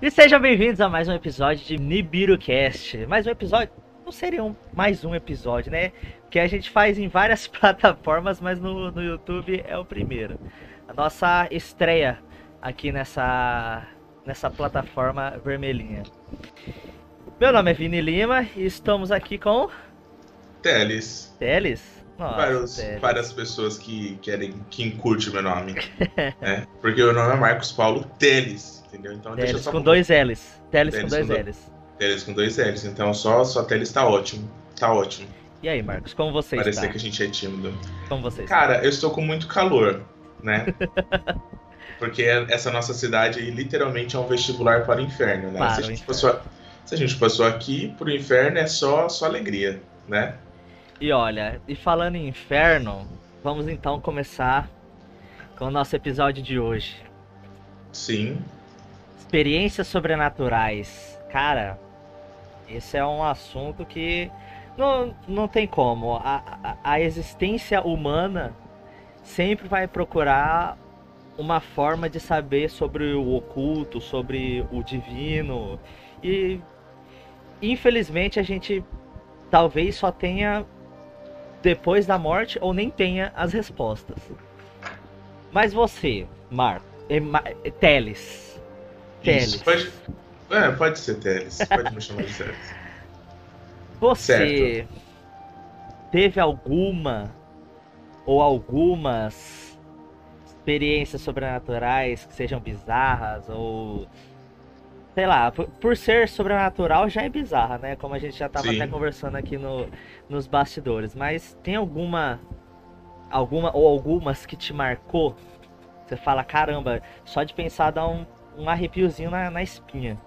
E sejam bem-vindos a mais um episódio de NibiruCast. Mais um episódio, não seria um, mais um episódio, né? Que a gente faz em várias plataformas, mas no, no YouTube é o primeiro. A nossa estreia aqui nessa, nessa plataforma vermelhinha. Meu nome é Vini Lima e estamos aqui com. Teles. Teles? Nossa, Vários. Várias pessoas que querem, que curte meu nome. né? Porque o nome é Marcos Paulo Teles entendeu? Então Teles deixa só com dois L's. Teles, com dois com L's. Teles com dois L's. Então só, só Teles tá ótimo. Tá ótimo. E aí, Marcos, como você Parecer está? que a gente é tímido. Como você Cara, está? eu estou com muito calor, né? Porque essa nossa cidade literalmente é um vestibular para o inferno, né? Se, a gente passou, se a gente passou aqui pro inferno é só, só alegria, né? E olha, e falando em inferno, vamos então começar com o nosso episódio de hoje. Sim. Experiências sobrenaturais. Cara, esse é um assunto que não, não tem como. A, a, a existência humana sempre vai procurar uma forma de saber sobre o oculto, sobre o divino. E infelizmente a gente talvez só tenha depois da morte ou nem tenha as respostas. Mas você, Marco, Teles, Teles. Isso, pode, é, pode ser Teles. Pode me chamar de Teles. Você certo. teve alguma ou algumas experiências sobrenaturais que sejam bizarras ou sei lá, por, por, ser sobrenatural já é bizarra, né? Como a gente já tava Sim. até conversando aqui no, nos bastidores. Mas tem alguma. Alguma ou algumas que te marcou? Você fala, caramba, só de pensar dá um, um arrepiozinho na, na espinha.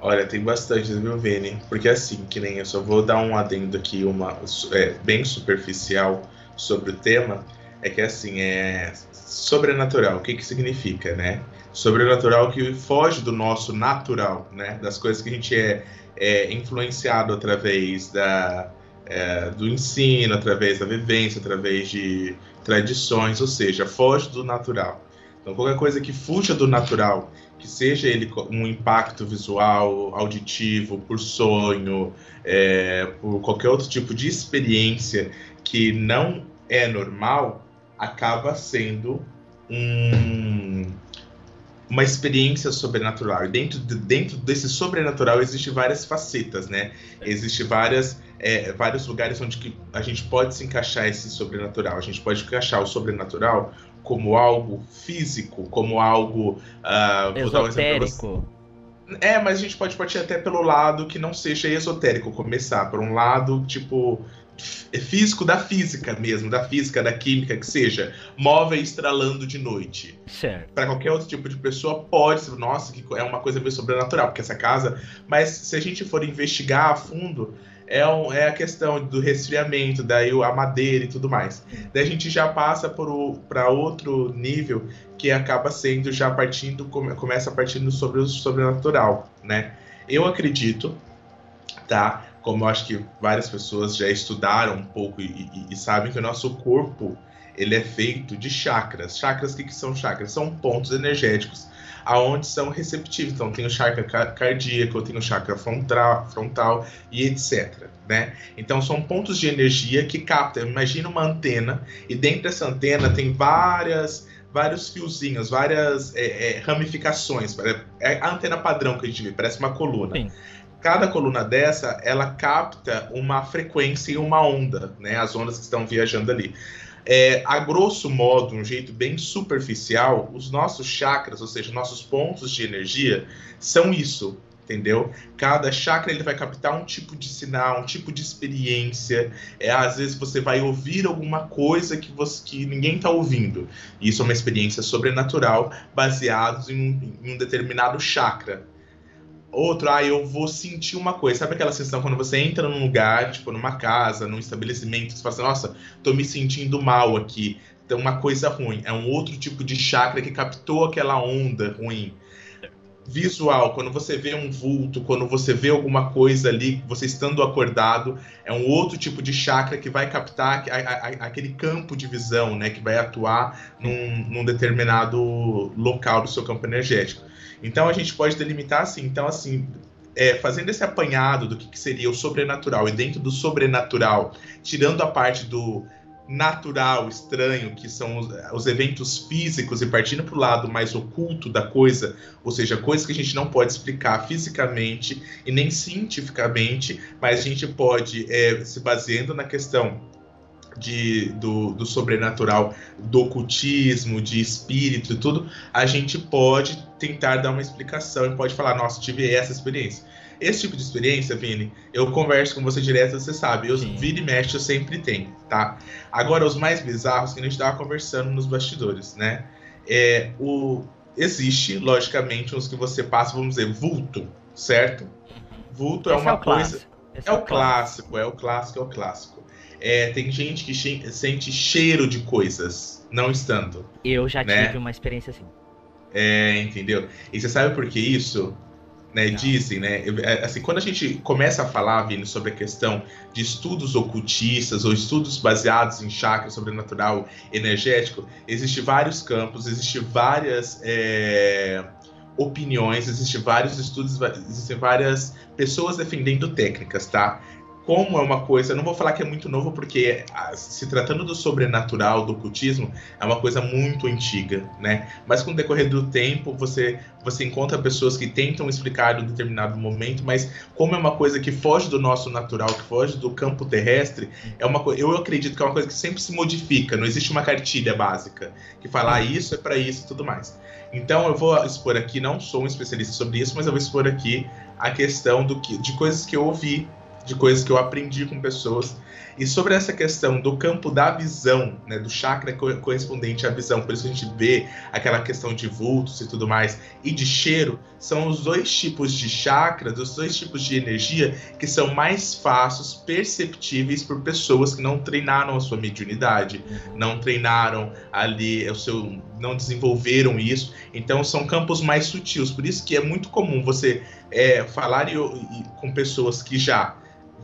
Olha, tem bastante, viu, Vini? Porque assim, que nem eu só vou dar um adendo aqui, uma é, bem superficial sobre o tema, é que assim, é sobrenatural, o que que significa, né? Sobrenatural que foge do nosso natural, né? Das coisas que a gente é, é influenciado através da, é, do ensino, através da vivência, através de tradições, ou seja, foge do natural. Então, qualquer coisa que fuja do natural, que seja ele um impacto visual, auditivo, por sonho, é, por qualquer outro tipo de experiência que não é normal, acaba sendo um, uma experiência sobrenatural. Dentro, de, dentro desse sobrenatural existe várias facetas, né? Existem várias, é, vários lugares onde a gente pode se encaixar esse sobrenatural. A gente pode encaixar o sobrenatural como algo físico, como algo. Uh, Esotérico. É, mas a gente pode partir até pelo lado que não seja esotérico, começar por um lado, tipo, físico da física mesmo, da física, da química, que seja, móveis estralando de noite. Certo. Para qualquer outro tipo de pessoa, pode ser, nossa, que é uma coisa meio sobrenatural, porque essa casa. Mas se a gente for investigar a fundo, é, um, é a questão do resfriamento, daí a madeira e tudo mais. Daí a gente já passa para outro nível que acaba sendo já partindo, come, começa partindo sobre o sobrenatural, né? Eu acredito, tá? Como eu acho que várias pessoas já estudaram um pouco e, e, e sabem que o nosso corpo ele é feito de chakras. Chakras, o que, que são chakras? São pontos energéticos aonde são receptivos. Então, tem o chakra cardíaco, tem o chakra frontal, frontal e etc. Né? Então, são pontos de energia que captam. Imagina uma antena e dentro dessa antena tem várias vários fiozinhos, várias é, é, ramificações. É a antena padrão que a gente vê, parece uma coluna. Sim. Cada coluna dessa, ela capta uma frequência e uma onda, né? As ondas que estão viajando ali. É, a grosso modo, um jeito bem superficial, os nossos chakras, ou seja, nossos pontos de energia, são isso, entendeu? Cada chakra ele vai captar um tipo de sinal, um tipo de experiência. É, às vezes você vai ouvir alguma coisa que, você, que ninguém está ouvindo. Isso é uma experiência sobrenatural baseada em, em um determinado chakra. Outro, ah, eu vou sentir uma coisa. Sabe aquela sensação quando você entra num lugar, tipo numa casa, num estabelecimento, você fala assim, nossa, tô me sentindo mal aqui. Então, uma coisa ruim. É um outro tipo de chakra que captou aquela onda ruim. visual, quando você vê um vulto, quando você vê alguma coisa ali, você estando acordado, é um outro tipo de chakra que vai captar a, a, aquele campo de visão, né, que vai atuar num, num, determinado local do seu campo energético. Então a gente pode delimitar assim, então assim, é, fazendo esse apanhado do que, que seria o sobrenatural e dentro do sobrenatural, tirando a parte do natural, estranho, que são os, os eventos físicos, e partindo para o lado mais oculto da coisa, ou seja, coisas que a gente não pode explicar fisicamente e nem cientificamente, mas a gente pode, é, se baseando na questão de, do, do, sobrenatural, do ocultismo, de espírito e tudo, a gente pode tentar dar uma explicação e pode falar, nossa, tive essa experiência. Esse tipo de experiência, Vini, eu converso com você direto, você sabe. Eu Sim. vira e mexe, eu sempre tenho, tá? Agora, os mais bizarros que a gente estava conversando nos bastidores, né? É, o, existe, logicamente, uns que você passa, vamos dizer, vulto, certo? Vulto é Esse é uma é coisa. É, é, o clássico, é o clássico, é o clássico. É, tem gente que sente cheiro de coisas, não estando. Eu já né? tive uma experiência assim. É, entendeu? E você sabe por que isso? né, dizem, né, é, assim, quando a gente começa a falar, Vini, sobre a questão de estudos ocultistas ou estudos baseados em chakra sobrenatural energético, existem vários campos, existem várias é, opiniões, existem vários estudos, existem várias pessoas defendendo técnicas, tá? Como é uma coisa, não vou falar que é muito novo, porque se tratando do sobrenatural, do ocultismo, é uma coisa muito antiga, né? Mas com o decorrer do tempo, você, você encontra pessoas que tentam explicar em um determinado momento, mas como é uma coisa que foge do nosso natural, que foge do campo terrestre, é uma eu acredito que é uma coisa que sempre se modifica, não existe uma cartilha básica que fala ah, isso é para isso e tudo mais. Então eu vou expor aqui, não sou um especialista sobre isso, mas eu vou expor aqui a questão do que, de coisas que eu ouvi de coisas que eu aprendi com pessoas. E sobre essa questão do campo da visão, né, do chakra correspondente à visão, por isso a gente vê aquela questão de vultos e tudo mais, e de cheiro, são os dois tipos de chakras, os dois tipos de energia que são mais fáceis, perceptíveis por pessoas que não treinaram a sua mediunidade, não treinaram ali o seu, não desenvolveram isso. Então são campos mais sutis. Por isso que é muito comum você é, falar e, e, com pessoas que já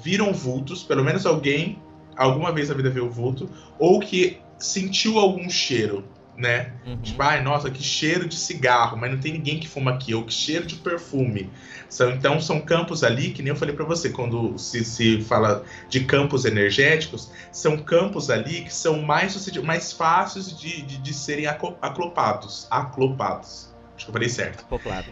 viram vultos, pelo menos alguém alguma vez na vida viu vulto, ou que sentiu algum cheiro, né? Uhum. Tipo, ai, nossa, que cheiro de cigarro, mas não tem ninguém que fuma aqui, ou que cheiro de perfume. São, então, são campos ali, que nem eu falei para você, quando se, se fala de campos energéticos, são campos ali que são mais, mais fáceis de, de, de serem aclopados. Aclopados. Acho que eu falei certo. Acoplado.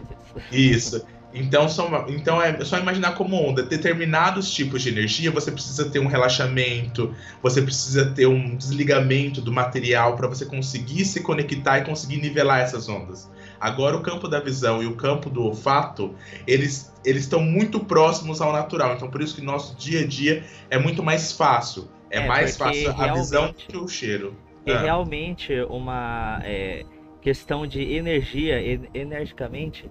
Isso. Então, são, então é só imaginar como onda. Determinados tipos de energia, você precisa ter um relaxamento, você precisa ter um desligamento do material para você conseguir se conectar e conseguir nivelar essas ondas. Agora, o campo da visão e o campo do olfato, eles eles estão muito próximos ao natural. Então, por isso que nosso dia a dia é muito mais fácil. É, é mais fácil a visão que o cheiro. É ah. realmente uma é, questão de energia, energicamente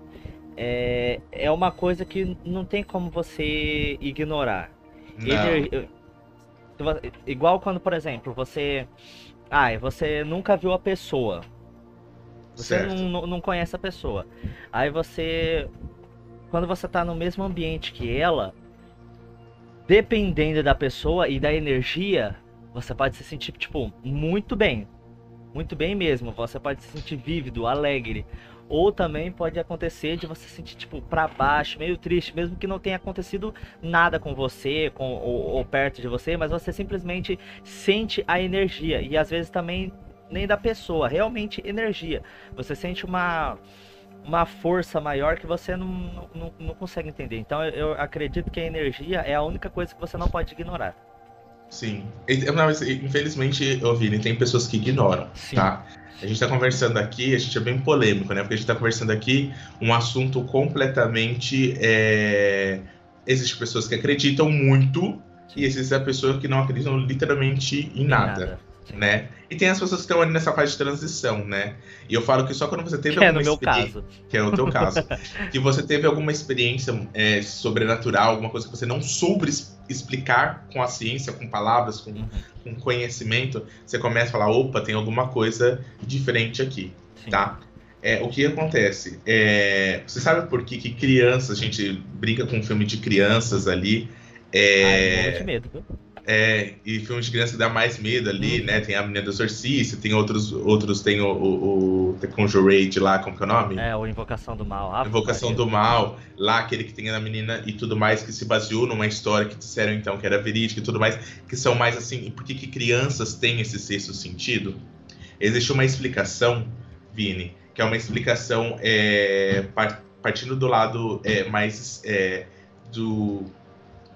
é, é uma coisa que não tem como você ignorar. Ener... Igual quando, por exemplo, você. Ah, você nunca viu a pessoa. Você não, não conhece a pessoa. Aí você. Quando você tá no mesmo ambiente que ela, dependendo da pessoa e da energia, você pode se sentir, tipo, muito bem. Muito bem mesmo. Você pode se sentir vívido, alegre. Ou também pode acontecer de você se sentir, tipo, pra baixo, meio triste, mesmo que não tenha acontecido nada com você, com, ou, ou perto de você, mas você simplesmente sente a energia. E às vezes também nem da pessoa, realmente energia. Você sente uma uma força maior que você não, não, não consegue entender. Então eu acredito que a energia é a única coisa que você não pode ignorar. Sim. Infelizmente, eu vi, tem pessoas que ignoram, Sim. tá? A gente está conversando aqui, a gente é bem polêmico, né? Porque a gente está conversando aqui um assunto completamente. É... Existem pessoas que acreditam muito e existem pessoas que não acreditam literalmente em nada. nada né? E tem as pessoas que estão ali nessa fase de transição, né? E eu falo que só quando você teve que alguma é no meu caso. que é o teu caso, que você teve alguma experiência é, sobrenatural, alguma coisa que você não soube explicar com a ciência, com palavras, com, uhum. com conhecimento, você começa a falar, opa, tem alguma coisa diferente aqui, Sim. tá? É, o que acontece? É, você sabe por que, que crianças, a gente brinca com um filme de crianças ali. É, Ai, medo, viu? É, e filme de criança dá mais medo ali, uhum. né? Tem a menina do exorcista, tem outros, outros tem o, o, o The Conjurate lá, como que é o nome? É, o Invocação do Mal. Ah, Invocação do Mal, lá aquele que tem a menina e tudo mais, que se baseou numa história que disseram então que era verídica e tudo mais, que são mais assim, por que, que crianças têm esse sexto sentido? Existe uma explicação, Vini, que é uma explicação é, partindo do lado é, mais é, do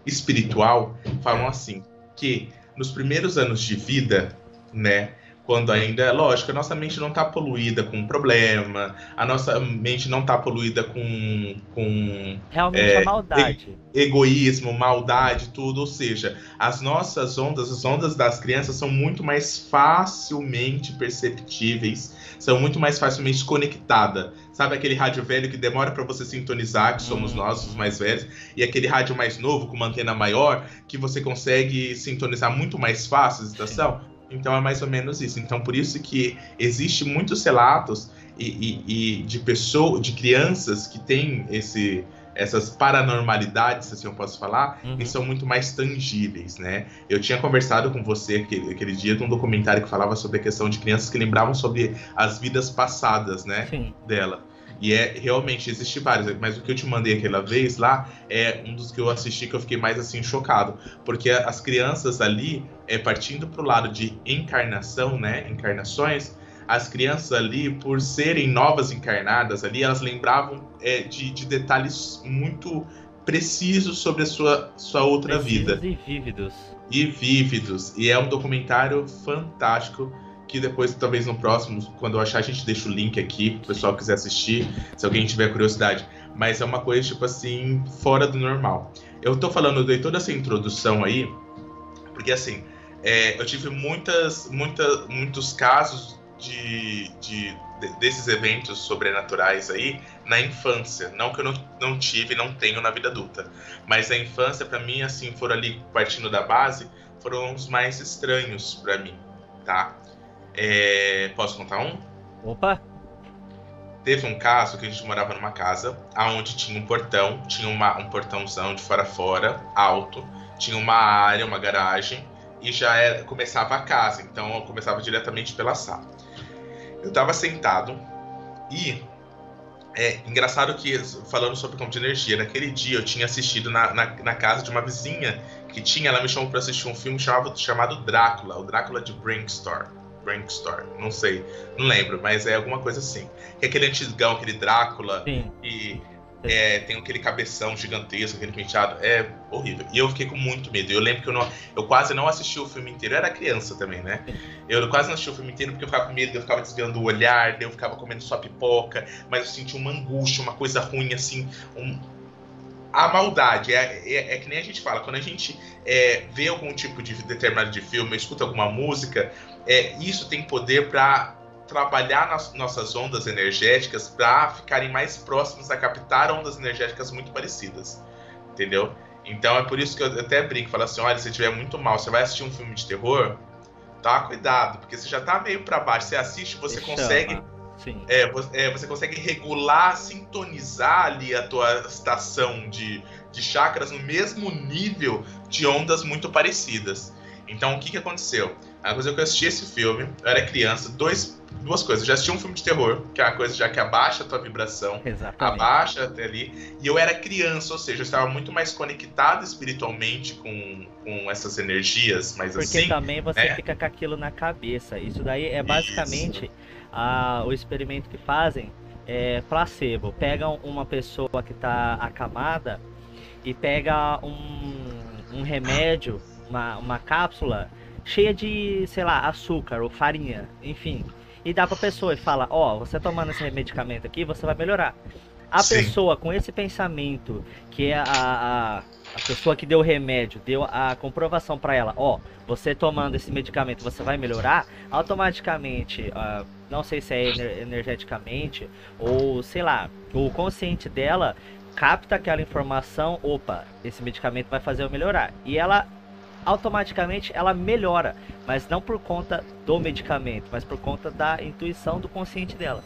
espiritual, falam assim que nos primeiros anos de vida, né, quando ainda, lógico, a nossa mente não está poluída com problema, a nossa mente não está poluída com, com realmente é, a maldade, egoísmo, maldade, tudo, ou seja, as nossas ondas, as ondas das crianças são muito mais facilmente perceptíveis, são muito mais facilmente conectadas. Sabe aquele rádio velho que demora para você sintonizar, que somos hum. nós, os mais velhos, e aquele rádio mais novo, com uma antena maior, que você consegue sintonizar muito mais fácil a estação? Então é mais ou menos isso. Então por isso que existe muitos relatos e, e, e de pessoas, de crianças que têm esse essas paranormalidades, assim eu posso falar, uhum. e são muito mais tangíveis, né? Eu tinha conversado com você aquele, aquele dia de um documentário que falava sobre a questão de crianças que lembravam sobre as vidas passadas, né? Sim. Dela. E é realmente existe vários, mas o que eu te mandei aquela vez lá é um dos que eu assisti que eu fiquei mais assim chocado, porque as crianças ali, é partindo pro lado de encarnação, né, encarnações, as crianças ali, por serem novas encarnadas ali, elas lembravam é, de, de detalhes muito precisos sobre a sua, sua outra precisos vida. E vívidos. E vívidos. E é um documentário fantástico que depois, talvez no próximo, quando eu achar, a gente deixa o link aqui, pro pessoal quiser assistir, se alguém tiver curiosidade. Mas é uma coisa, tipo assim, fora do normal. Eu tô falando, eu dei toda essa introdução aí, porque assim, é, eu tive muitas, muita, muitos casos de, de, desses eventos sobrenaturais aí na infância. Não que eu não, não tive, não tenho na vida adulta. Mas a infância, para mim, assim, foram ali partindo da base, foram os mais estranhos para mim, tá? É, posso contar um? Opa! Teve um caso que a gente morava numa casa onde tinha um portão, tinha uma, um portãozão de fora a fora, alto, tinha uma área, uma garagem, e já era, começava a casa, então eu começava diretamente pela sala. Eu estava sentado e é engraçado que, falando sobre campo de energia, naquele dia eu tinha assistido na, na, na casa de uma vizinha que tinha, ela me chamou para assistir um filme chamado, chamado Drácula, o Drácula de Brinkstar. Store, não sei, não lembro, mas é alguma coisa assim. Que é aquele antigão, aquele Drácula, Sim. e é, tem aquele cabeção gigantesco, aquele penteado, é horrível. E eu fiquei com muito medo. Eu lembro que eu, não, eu quase não assisti o filme inteiro, eu era criança também, né? Eu quase não assisti o filme inteiro porque eu ficava com medo, eu ficava desviando o olhar, eu ficava comendo só pipoca, mas eu sentia uma angústia, uma coisa ruim, assim, um, a maldade. É, é, é, que nem a gente fala, quando a gente é, vê algum tipo de determinado de filme, escuta alguma música, é, isso tem poder para trabalhar nas nossas ondas energéticas para ficarem mais próximos a captar ondas energéticas muito parecidas. Entendeu? Então é por isso que eu até brinco, falo assim, olha, se estiver muito mal, você vai assistir um filme de terror, tá cuidado, porque você já tá meio para baixo, você assiste, você Deixa consegue é, você, é, você consegue regular, sintonizar ali a tua estação de, de chakras no mesmo nível de ondas muito parecidas. Então, o que, que aconteceu? A coisa que eu assisti esse filme, eu era criança, dois, duas coisas. Eu já assisti um filme de terror, que é a coisa já que abaixa a tua vibração, Exatamente. abaixa até ali. E eu era criança, ou seja, eu estava muito mais conectado espiritualmente com, com essas energias, mas Porque assim. Porque também você né? fica com aquilo na cabeça. Isso daí é basicamente. A, o experimento que fazem é placebo. Pegam uma pessoa que está acamada e pega um, um remédio, uma, uma cápsula cheia de, sei lá, açúcar ou farinha, enfim. E dá pra pessoa e fala, ó, oh, você tomando esse medicamento aqui, você vai melhorar. A Sim. pessoa com esse pensamento, que é a, a, a, pessoa que deu o remédio, deu a comprovação para ela, ó, você tomando esse medicamento você vai melhorar, automaticamente, uh, não sei se é ener energeticamente, ou sei lá, o consciente dela capta aquela informação, opa, esse medicamento vai fazer eu melhorar. E ela automaticamente ela melhora, mas não por conta do medicamento, mas por conta da intuição do consciente dela.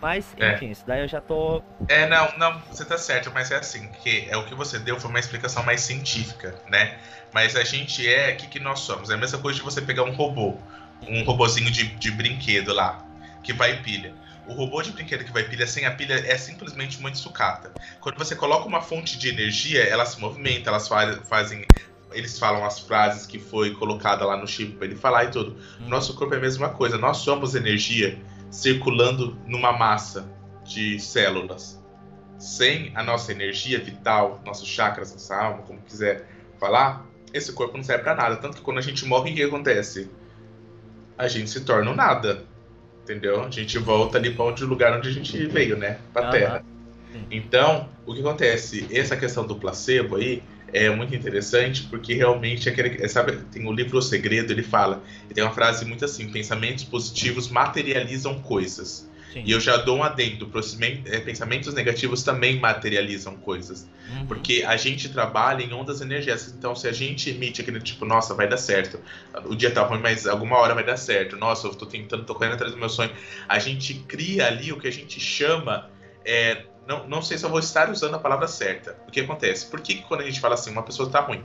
Mas, é. enfim, é. isso daí eu já tô. É, não, não, você tá certo, mas é assim, que é o que você deu foi uma explicação mais científica, né? Mas a gente é, o que, que nós somos? É a mesma coisa de você pegar um robô, um robozinho de, de brinquedo lá, que vai pilha. O robô de brinquedo que vai pilha sem a pilha é simplesmente muito sucata. Quando você coloca uma fonte de energia, ela se movimenta, elas fazem eles falam as frases que foi colocada lá no chip para ele falar e tudo. Hum. Nosso corpo é a mesma coisa. Nós somos energia circulando numa massa de células. Sem a nossa energia vital, nossos chakras, nossa alma, como quiser falar, esse corpo não serve para nada. Tanto que quando a gente morre, o que acontece? A gente se torna nada. Entendeu? A gente volta ali para onde o lugar onde a gente veio, né? Para a Terra. Então, o que acontece? Essa questão do placebo aí é muito interessante porque realmente aquele, sabe, tem o livro O Segredo, ele fala, e tem uma frase muito assim, pensamentos positivos materializam coisas. Sim. E eu já dou um adendo, é, pensamentos negativos também materializam coisas. Uhum. Porque a gente trabalha em ondas energéticas. Então, se a gente emite aquele tipo, nossa, vai dar certo. O dia tá ruim, mas alguma hora vai dar certo. Nossa, eu tô tentando, tô correndo atrás do meu sonho. A gente cria ali o que a gente chama é, não, não sei se eu vou estar usando a palavra certa. O que acontece? Por que, que quando a gente fala assim, uma pessoa está ruim?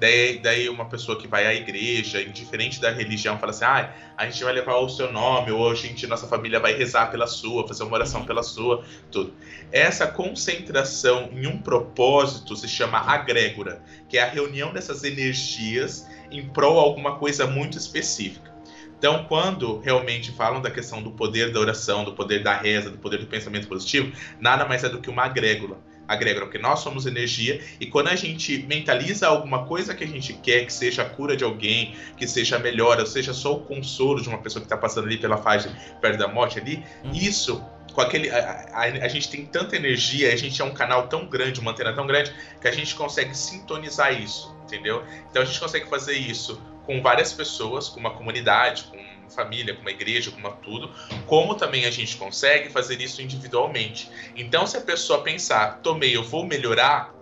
Daí, daí uma pessoa que vai à igreja, indiferente da religião, fala assim, ah, a gente vai levar o seu nome, ou a gente, nossa família vai rezar pela sua, fazer uma oração pela sua, tudo. Essa concentração em um propósito se chama agrégora, que é a reunião dessas energias em prol alguma coisa muito específica. Então, quando realmente falam da questão do poder da oração, do poder da reza, do poder do pensamento positivo, nada mais é do que uma agrégula. Agrégula, porque nós somos energia e quando a gente mentaliza alguma coisa que a gente quer, que seja a cura de alguém, que seja a melhora, ou seja só o consolo de uma pessoa que está passando ali pela fase perto da morte ali, hum. isso com aquele. A, a, a, gente tem tanta energia, a gente é um canal tão grande, uma antena tão grande, que a gente consegue sintonizar isso, entendeu? Então a gente consegue fazer isso com várias pessoas, com uma comunidade, com uma família, com uma igreja, com uma tudo, como também a gente consegue fazer isso individualmente. Então, se a pessoa pensar, tomei, eu vou melhorar,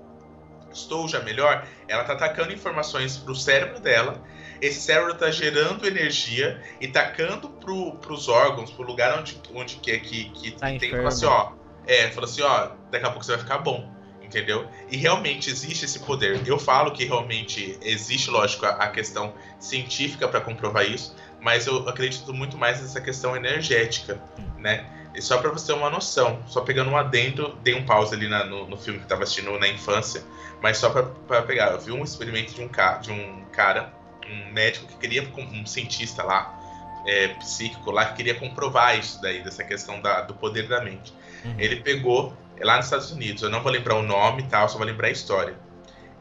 estou já melhor, ela está atacando informações para o cérebro dela, esse cérebro está gerando energia e tacando para os órgãos, para o lugar onde, onde quer que, que, tá que tem, fala assim, ó, é, fala assim, ó, daqui a pouco você vai ficar bom entendeu? E realmente existe esse poder. Eu falo que realmente existe, lógico, a, questão científica para comprovar isso, mas eu acredito muito mais nessa questão energética, né? E só para você ter uma noção, só pegando um adendo, dei um pause ali na, no, no, filme que estava assistindo na infância, mas só para pegar, eu vi um experimento de um, ca, de um cara, um médico que queria, um cientista lá, é, psíquico lá, que queria comprovar isso daí, dessa questão da, do poder da mente. Uhum. Ele pegou é lá nos Estados Unidos. Eu não vou lembrar o nome e tal, só vou lembrar a história.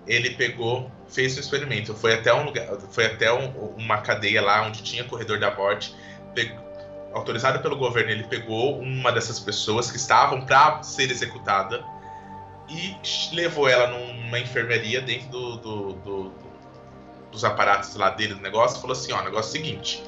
Ele pegou, fez um experimento, foi até um lugar, foi até um, uma cadeia lá onde tinha corredor da morte, pegou, autorizado pelo governo, ele pegou uma dessas pessoas que estavam para ser executada e levou ela numa enfermeria dentro do, do, do, dos aparatos lá dele do negócio e falou assim, ó, negócio é o seguinte,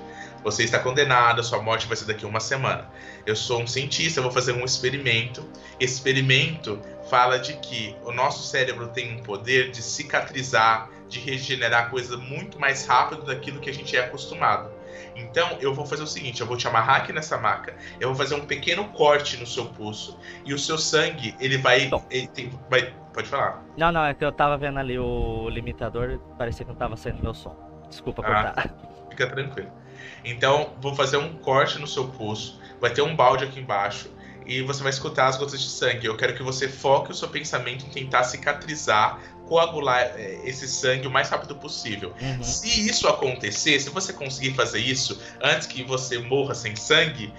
você está condenado, sua morte vai ser daqui a uma semana. Eu sou um cientista, eu vou fazer um experimento. Esse experimento fala de que o nosso cérebro tem um poder de cicatrizar, de regenerar coisa muito mais rápido daquilo que a gente é acostumado. Então, eu vou fazer o seguinte: eu vou te amarrar aqui nessa maca, eu vou fazer um pequeno corte no seu pulso, e o seu sangue, ele vai. Ele tem, vai pode falar. Não, não, é que eu tava vendo ali o limitador, parecia que não tava saindo meu som. Desculpa ah, cortar. Fica tranquilo. Então, vou fazer um corte no seu pulso, vai ter um balde aqui embaixo e você vai escutar as gotas de sangue. Eu quero que você foque o seu pensamento em tentar cicatrizar, coagular é, esse sangue o mais rápido possível. Uhum. Se isso acontecer, se você conseguir fazer isso antes que você morra sem sangue,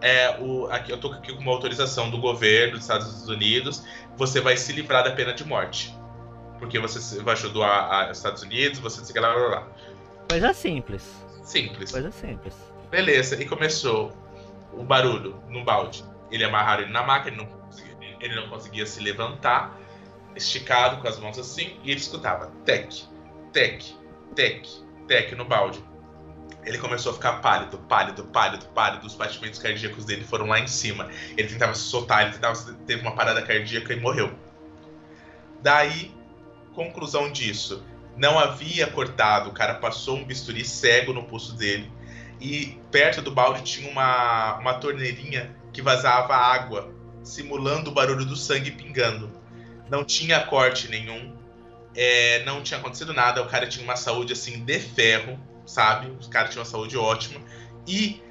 é, o, aqui, eu tô aqui com uma autorização do governo dos Estados Unidos, você vai se livrar da pena de morte. Porque você vai ajudar os Estados Unidos, você se lá, lá, lá. Coisa simples. Simples. Coisa simples. Beleza, e começou o barulho no balde. Ele amarraram ele na maca, ele não, conseguia, ele não conseguia se levantar, esticado com as mãos assim, e ele escutava tec, tec, tec, tec no balde. Ele começou a ficar pálido, pálido, pálido, pálido. Os batimentos cardíacos dele foram lá em cima. Ele tentava se soltar, ele tentava, teve uma parada cardíaca e morreu. Daí, conclusão disso, não havia cortado, o cara passou um bisturi cego no pulso dele e perto do balde tinha uma, uma torneirinha que vazava água, simulando o barulho do sangue pingando. Não tinha corte nenhum, é, não tinha acontecido nada, o cara tinha uma saúde assim de ferro, sabe? O cara tinha uma saúde ótima. E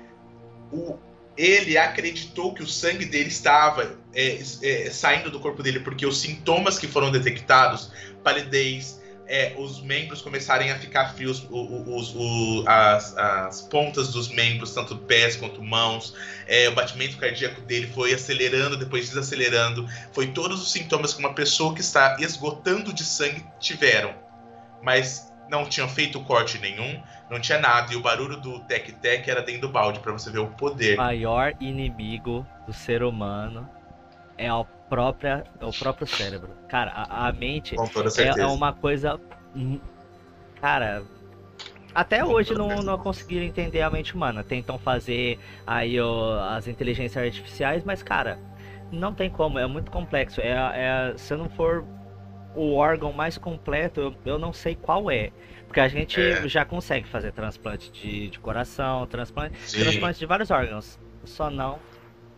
o, ele acreditou que o sangue dele estava é, é, saindo do corpo dele porque os sintomas que foram detectados, palidez, é, os membros começarem a ficar frios, os, os, as, as, pontas dos membros, tanto pés quanto mãos, é, o batimento cardíaco dele foi acelerando, depois desacelerando. Foi todos os sintomas que uma pessoa que está esgotando de sangue tiveram. Mas não tinham feito corte nenhum, não tinha nada. E o barulho do tec-tec era dentro do balde, para você ver o poder. O maior inimigo do ser humano é a própria, o próprio cérebro. Cara, a, a mente é, é, uma coisa. Cara. Até hoje não, não conseguiram entender a mente humana. Tentam fazer aí ó, as inteligências artificiais, mas, cara, não tem como. É muito complexo. É, é, se não for o órgão mais completo, eu, eu não sei qual é. Porque a gente é. já consegue fazer transplante de, de coração, transplante, transplante de vários órgãos. Só não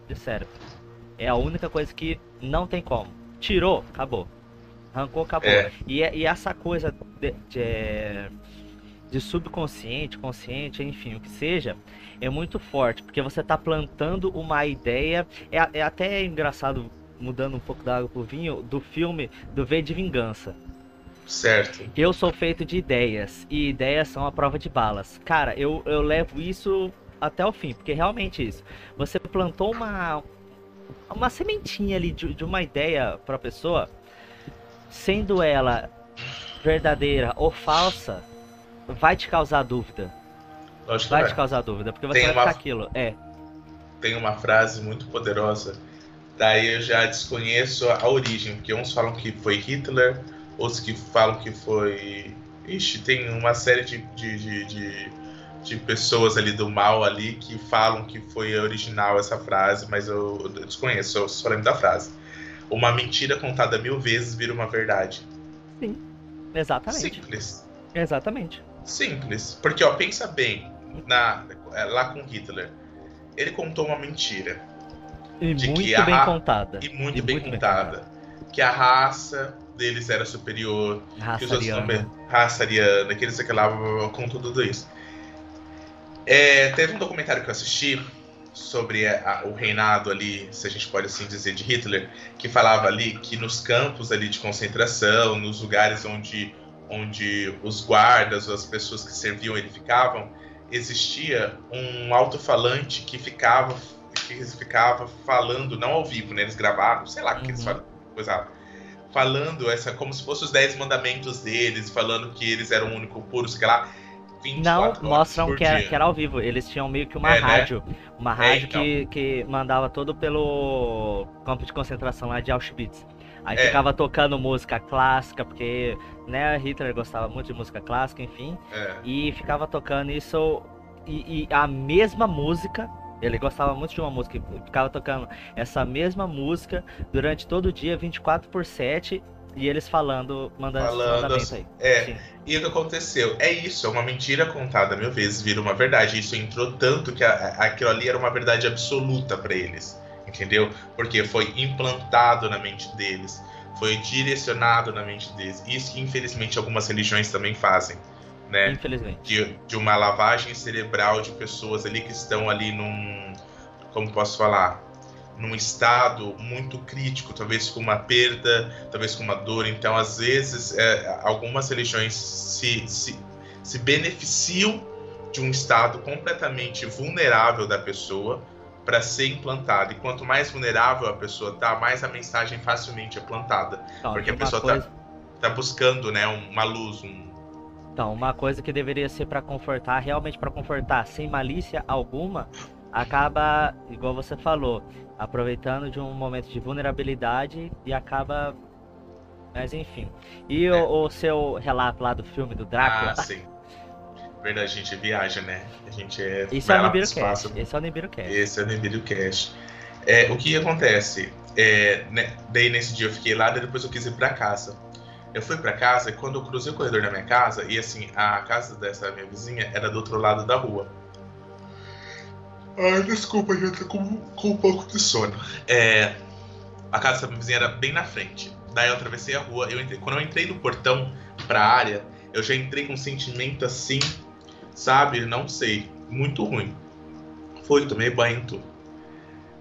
de cérebro. É a única coisa que não tem como. Tirou, acabou. Arrancou, acabou. É. E, e, essa coisa de, de, de, subconsciente, consciente, enfim, o que seja, é muito forte. Porque você está plantando uma ideia. É, é até engraçado, mudando um pouco da água pro vinho, do filme do V de Vingança. Certo. Eu sou feito de ideias. E ideias são a prova de balas. Cara, eu, eu levo isso até o fim, porque realmente isso. Você plantou uma, uma sementinha ali de, de uma ideia para a pessoa, sendo ela verdadeira ou falsa, vai te causar dúvida. Lógico vai te causar dúvida, porque você tem vai uma, ficar aquilo. É. Tem uma frase muito poderosa, daí eu já desconheço a origem, porque uns falam que foi Hitler, outros que falam que foi. Ixi, tem uma série de, de, de, de de pessoas ali do mal ali que falam que foi original essa frase, mas eu, eu desconheço, eu só lembro da frase. Uma mentira contada mil vezes vira uma verdade. Sim, exatamente. Simples. Exatamente. Simples. Porque, ó, pensa bem, na, é, lá com Hitler. Ele contou uma mentira. E muito bem a, contada. E muito, e bem, muito contada, bem contada. Que a raça deles era superior. Raça que os outros ariana. raça ariana, que eles aquela com tudo isso. É, teve um documentário que eu assisti sobre a, o reinado ali, se a gente pode assim dizer, de Hitler, que falava ali que nos campos ali de concentração, nos lugares onde, onde os guardas ou as pessoas que serviam ele ficavam, existia um alto-falante que ficava que ficava falando, não ao vivo, né? Eles gravavam, sei lá o uhum. que eles uhum. coisa falando essa como se fossem os dez mandamentos deles, falando que eles eram o único puro, sei lá. Não, mostram que era, que era, ao vivo. Eles tinham meio que uma é, né? rádio. Né? Uma é, rádio é, então. que, que mandava todo pelo campo de concentração lá de Auschwitz. Aí é. ficava tocando música clássica, porque né, Hitler gostava muito de música clássica, enfim. É. E ficava tocando isso. E, e, a mesma música. Ele gostava muito de uma música, ficava tocando essa mesma música durante todo o dia, 24 por 7, e eles falando, mandando falando, esse aí. É. Sim. E o que aconteceu? É isso, é uma mentira contada mil vezes, vira uma verdade. Isso entrou tanto que a, aquilo ali era uma verdade absoluta para eles. Entendeu? Porque foi implantado na mente deles, foi direcionado na mente deles. Isso que infelizmente algumas religiões também fazem. Né? Infelizmente. De, de uma lavagem cerebral de pessoas ali que estão ali num. Como posso falar? Num estado muito crítico, talvez com uma perda, talvez com uma dor. Então, às vezes, é, algumas religiões se, se, se beneficiam de um estado completamente vulnerável da pessoa para ser implantada. E quanto mais vulnerável a pessoa tá, mais a mensagem facilmente é plantada. Então, porque a pessoa tá, coisa... tá, tá buscando né, uma luz, um, então, uma coisa que deveria ser para confortar, realmente para confortar, sem malícia alguma, acaba, igual você falou, aproveitando de um momento de vulnerabilidade e acaba. Mas enfim. E é. o, o, seu relato lá do filme do Drácula? Ah, sim. Verdade, a gente viaja, né? A gente é. Isso é o Nibiru Cash. Esse é o Nibiru Cash. Esse é o Nibiru Cash. É, o que acontece? É, né, daí nesse dia eu fiquei lá, e depois eu quis ir pra casa. Eu fui pra casa e quando eu cruzei o corredor da minha casa, e assim, a casa dessa minha vizinha era do outro lado da rua. Ai, desculpa, eu tô com, com um pouco de sono. É, a casa da minha vizinha era bem na frente. Daí eu atravessei a rua. Eu entrei, quando eu entrei no portão pra área, eu já entrei com um sentimento assim, sabe? Não sei. Muito ruim. Foi, tomei banho tudo.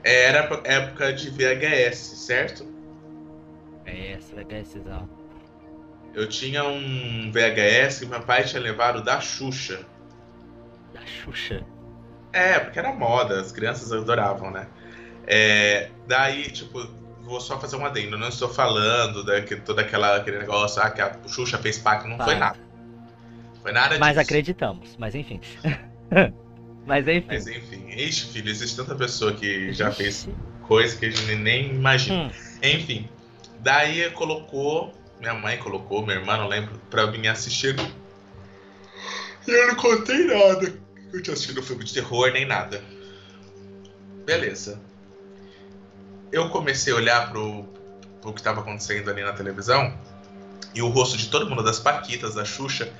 Era época de VHS, certo? VHS, VHSzão. Eu tinha um VHS que meu pai tinha levado da Xuxa. Da Xuxa? É, porque era moda, as crianças adoravam, né? É, daí, tipo, vou só fazer um adendo. Não estou falando da, que, todo aquela, aquele negócio, ah, que a Xuxa fez pacto. Não tá. foi nada. Foi nada Mas disso. acreditamos, mas enfim. mas enfim. Mas enfim. Ixi, filho, existe tanta pessoa que já fez coisa que a gente nem imagina. Hum. Enfim. Daí colocou, minha mãe colocou, minha irmã, não lembro, pra vir assistir. E eu não contei nada. Eu tinha assistido um filme de terror nem nada. Beleza eu comecei a olhar pro, pro que estava acontecendo ali na televisão e o rosto de todo mundo, das Paquitas, da Xuxa,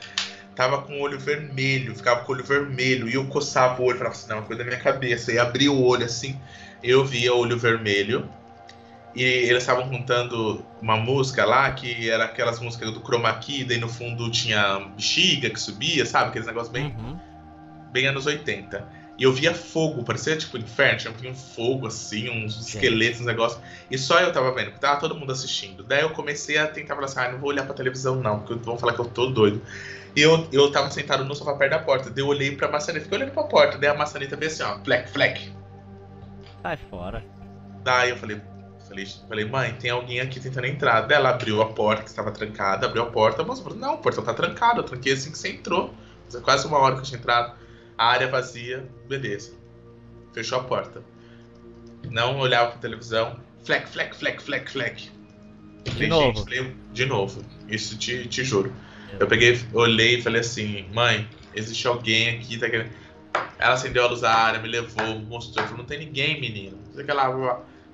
tava com o olho vermelho, ficava com o olho vermelho, e eu coçava o olho falava assim, não, coisa da minha cabeça, e abria o olho assim, eu via o olho vermelho, e eles estavam contando uma música lá, que era aquelas músicas do Chroma Key, daí no fundo tinha bexiga que subia, sabe, aqueles negócios bem, uhum. Bem anos 80. E eu via fogo, parecia tipo inferno, tinha um fogo assim, uns esqueletos, uns negócios. E só eu tava vendo, porque tava todo mundo assistindo. Daí eu comecei a tentar falar assim, ah, não vou olhar pra televisão não, porque vão falar que eu tô doido. E eu, eu tava sentado no sofá perto da porta, daí eu olhei pra maçaneta, fiquei olhando pra porta, daí a maçaneta veio assim, ó, fleck, fleck. Sai fora. Daí eu falei, falei, falei, mãe, tem alguém aqui tentando entrar. Daí ela abriu a porta, que estava trancada, abriu a porta, a moça falou, não, o portão tá trancado, eu tranquei assim que você entrou. Quase uma hora que eu tinha entrado a área vazia, beleza. Fechou a porta. Não olhava pra televisão. Fleck, fleck, fleck, fleck, fleck. De falei, novo. Gente, de novo. Isso te, te juro. Eu peguei, olhei e falei assim, mãe, existe alguém aqui, tá querendo. Ela acendeu a luz da área, me levou, mostrou, falou, não tem ninguém, menino. Sei lá,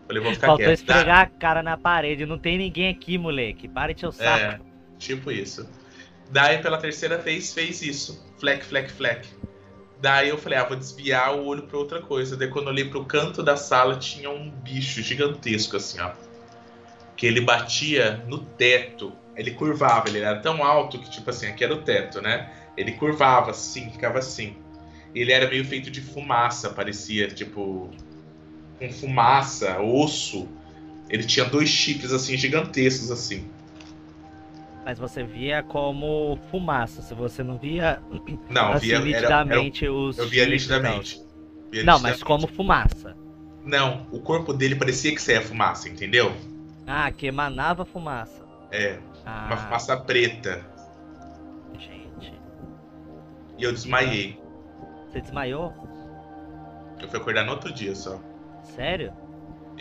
falei, vou ficar Faltou quieto. Faltou esfregar tá? a cara na parede, não tem ninguém aqui, moleque. Para de seu saco. É, tipo isso. Daí, pela terceira vez, fez isso. Fleck, fleck, fleck. Daí eu falei, ah, vou desviar o olho para outra coisa. Daí quando eu olhei pro canto da sala, tinha um bicho gigantesco, assim, ó. Que ele batia no teto. Ele curvava, ele era tão alto que, tipo assim, aqui era o teto, né? Ele curvava assim, ficava assim. Ele era meio feito de fumaça, parecia, tipo. Com fumaça, osso. Ele tinha dois chifres, assim, gigantescos, assim. Mas você via como fumaça, se você não via não, assim, via, nitidamente era, era, os. Eu via nitidamente. via não, nitidamente. mas como fumaça. Não, o corpo dele parecia que saía fumaça, entendeu? Ah, que emanava fumaça. É. Ah. Uma fumaça preta. Gente. E eu desmaiei. Você desmaiou? Eu fui acordar no outro dia só. Sério?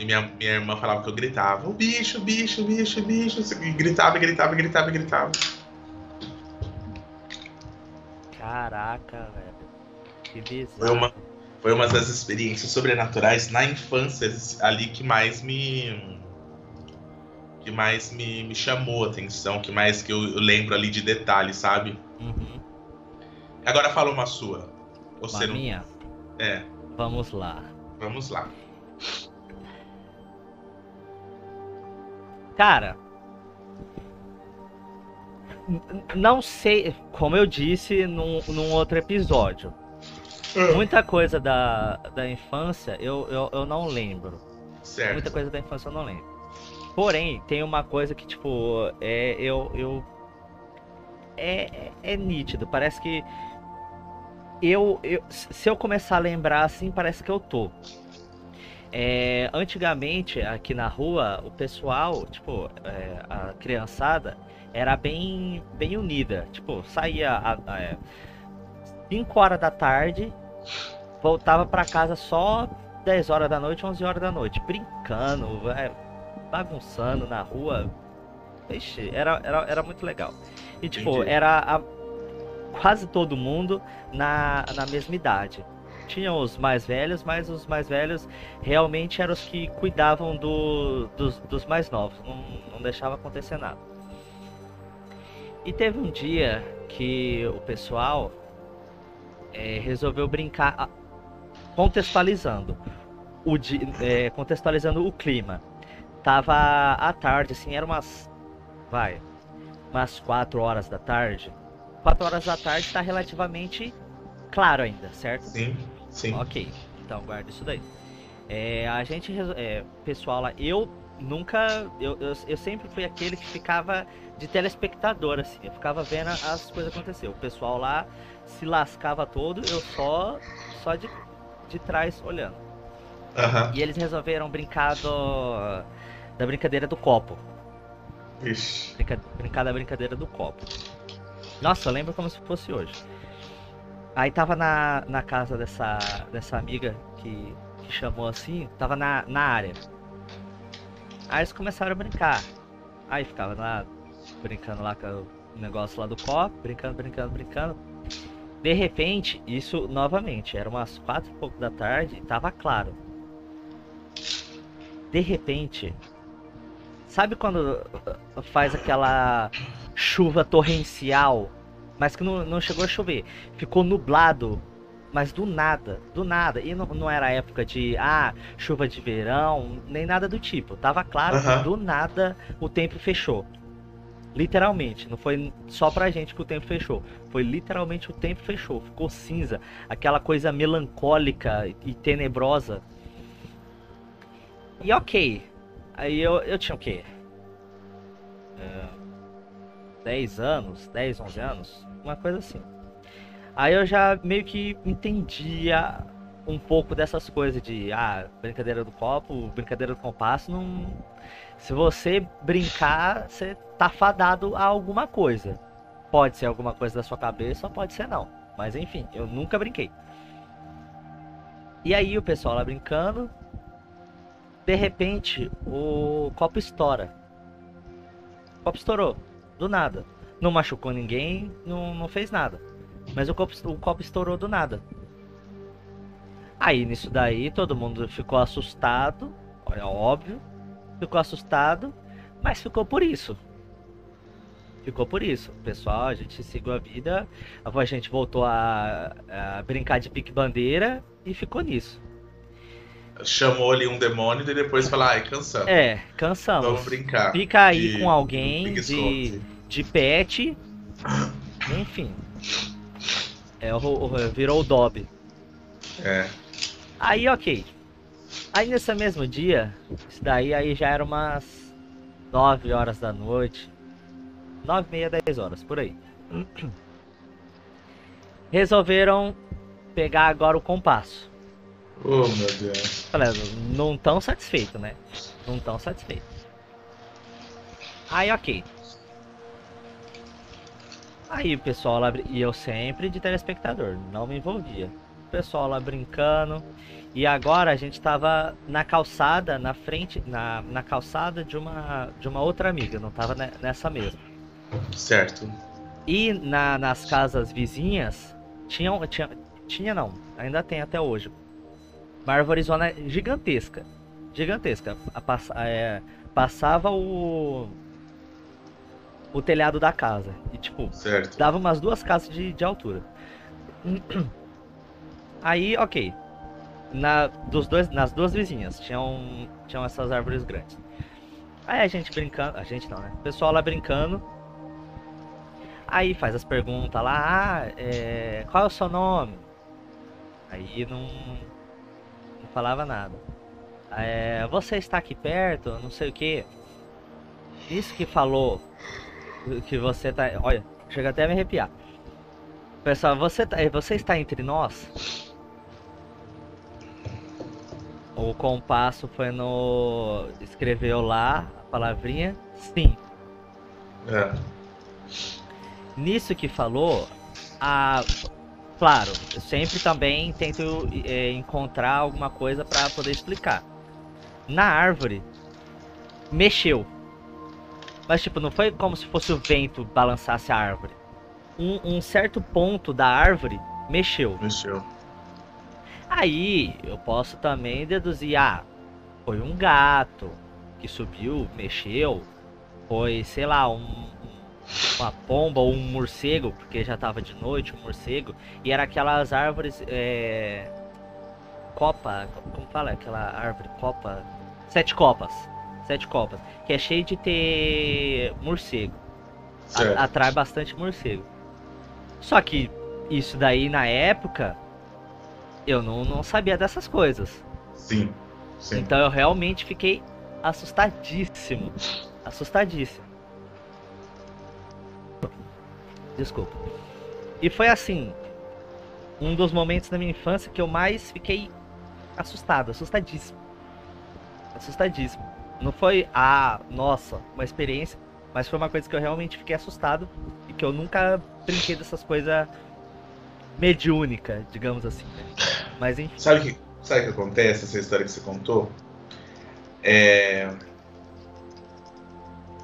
E minha, minha irmã falava que eu gritava, o bicho, bicho, bicho, bicho. E gritava, gritava, gritava, gritava. Caraca, velho. Que bizarro. Foi uma, foi uma das experiências sobrenaturais na infância ali que mais me. que mais me, me chamou a atenção, que mais que eu, eu lembro ali de detalhes, sabe? Uhum. Agora fala uma sua. Você uma não... minha? É. Vamos lá. Vamos lá. Cara, não sei, como eu disse num, num outro episódio, hum. muita coisa da, da infância eu, eu, eu não lembro. Certo. Muita coisa da infância eu não lembro. Porém, tem uma coisa que, tipo, é, eu, eu é, é, é nítido. Parece que eu, eu, se eu começar a lembrar assim, parece que eu tô. É, antigamente, aqui na rua, o pessoal, tipo, é, a criançada era bem, bem unida. Tipo, saía às 5 horas da tarde, voltava para casa só 10 horas da noite, 11 horas da noite, brincando, é, bagunçando na rua. Ixi, era, era, era muito legal. E, tipo, Entendi. era a, quase todo mundo na, na mesma idade tinham os mais velhos, mas os mais velhos realmente eram os que cuidavam do, dos, dos mais novos, não, não deixava acontecer nada. E teve um dia que o pessoal é, resolveu brincar. contextualizando o é, contextualizando o clima. Tava à tarde, assim, era umas. Vai. Umas 4 horas da tarde. 4 horas da tarde tá relativamente claro ainda, certo? Sim, sim. Ok, então guarda isso daí. É, a gente, é, pessoal lá, eu nunca. Eu, eu, eu, sempre fui aquele que ficava de telespectador, assim. Eu ficava vendo as coisas acontecer. O pessoal lá se lascava todo, eu só, só de, de trás olhando. Uhum. E eles resolveram brincar do, da brincadeira do copo. Ixi. Brinca, brincar da brincadeira do copo. Nossa, eu lembro como se fosse hoje. Aí tava na, na casa dessa, dessa amiga que, que chamou assim, tava na, na área. Aí eles começaram a brincar. Aí ficava lá, brincando lá com o negócio lá do copo, brincando, brincando, brincando. De repente, isso novamente, era umas quatro e pouco da tarde, tava claro. De repente, sabe quando faz aquela chuva torrencial, mas que não, não chegou a chover, ficou nublado, mas do nada, do nada. E não, não era época de ah, chuva de verão, nem nada do tipo. Tava claro Uhum. que do nada o tempo fechou. Literalmente, não foi só pra gente que o tempo fechou. Foi literalmente o tempo fechou. Ficou cinza. Aquela coisa melancólica e tenebrosa. E ok. Aí eu, eu tinha o quê? É, 10 anos, 10, 11 anos? Uma coisa assim. Aí eu já meio que entendia um pouco dessas coisas de ah, brincadeira do copo, brincadeira do compasso, não. Se você brincar, você tá fadado a alguma coisa. Pode ser alguma coisa da sua cabeça, pode ser não. Mas enfim, eu nunca brinquei. E aí o pessoal lá brincando, de repente o copo estoura. O copo estourou, do nada. Não machucou ninguém, não, não fez nada. Mas o copo, o copo estourou do nada. Aí nisso daí todo mundo ficou assustado, é óbvio, ficou assustado, mas ficou por isso. Ficou por isso. Pessoal, a gente seguiu a vida, a gente voltou a, a brincar de pique-bandeira e ficou nisso. Chamou ali um demônio e depois falou, ai, cansamos. É, cansamos. Vamos brincar. Fica aí de- com alguém de. De pet. Enfim. É, o, o- virou o Dobby. É. Aí, ok. Aí nesse mesmo dia, isso daí aí já era umas 9 horas da noite. 9 e meia, 10 horas, por aí. Resolveram pegar agora o compasso. Oh, meu Deus. Não tão satisfeito, né? Não tão satisfeito. Aí, ok. Aí o pessoal lá, e eu sempre de telespectador, não me envolvia. O pessoal lá brincando. E agora a gente tava na calçada, na frente, na, na calçada de uma, de uma outra amiga, não tava ne- nessa mesma. Certo. E na- nas casas vizinhas, tinha, tinha, tinha não, ainda tem até hoje, uma árvorezona gigantesca. Gigantesca. A passa- é, passava o. O telhado da casa. E tipo, Certo. dava umas duas casas de, de altura. Aí, ok. Na, dos dois, nas duas vizinhas tinham, tinham essas árvores grandes. Aí a gente brincando. A gente não, né? O pessoal lá brincando. Aí faz as perguntas lá, ah, é, qual é o seu nome? Aí não, não falava nada. É, você está aqui perto, não sei o que. Isso que falou que você tá. Olha, chega até a me arrepiar. Pessoal, você, tá, você está entre nós? O compasso foi no. Escreveu lá a palavrinha sim. É. Nisso que falou, a. Claro, eu sempre também tento é, encontrar alguma coisa para poder explicar. Na árvore, mexeu. Mas, tipo, não foi como se fosse o vento balançasse a árvore. Um, um certo ponto da árvore mexeu. Mexeu. Aí eu posso também deduzir, ah, foi um gato que subiu, mexeu, foi, sei lá, um, uma pomba ou um morcego, porque já tava de noite, um morcego, e era aquelas árvores, é... copa, como fala aquela árvore? Copa. Sete copas. Sete copas. Que é cheio de ter morcego. A, atrai bastante morcego. Só que isso daí na época eu não, não sabia dessas coisas. Sim, sim. Então eu realmente fiquei assustadíssimo. Assustadíssimo. Desculpa. E foi assim, um dos momentos da minha infância que eu mais fiquei assustado, assustadíssimo. Assustadíssimo. Não foi, ah, nossa, uma experiência, mas foi uma coisa que eu realmente fiquei assustado e que eu nunca brinquei dessas coisas mediúnica, digamos assim. Né? Mas enfim. Sabe o que, sabe que acontece, essa história que você contou? É...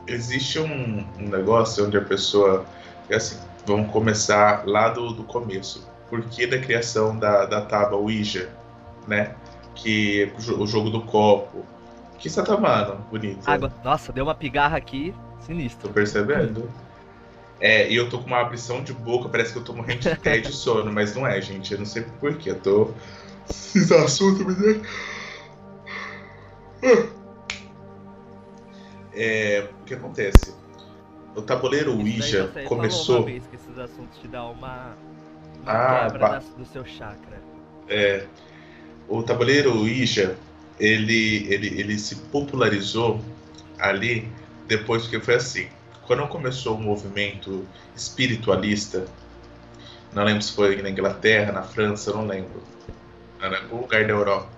Existe um, um negócio onde a pessoa. É assim, vamos começar lá do, do começo. Por que da criação da, da tábua Ouija, né? Que o jogo do copo. Que você tá tomando, bonito? Água. Nossa, deu uma pigarra aqui, sinistro. Tô percebendo. É, e eu tô com uma abrição de boca, parece que eu tô morrendo de pé de sono, mas não é, gente. Eu não sei porquê. Eu tô. Esse assunto me deu. É, o que acontece? O tabuleiro Ouija começou. Uma vez que esses assuntos te dão uma, uma ah, quebra do seu chakra. É. O tabuleiro Ouija, ele, ele, ele se popularizou ali depois que foi assim. Quando começou o movimento espiritualista, não lembro se foi na Inglaterra, na França, não lembro, em algum lugar da Europa,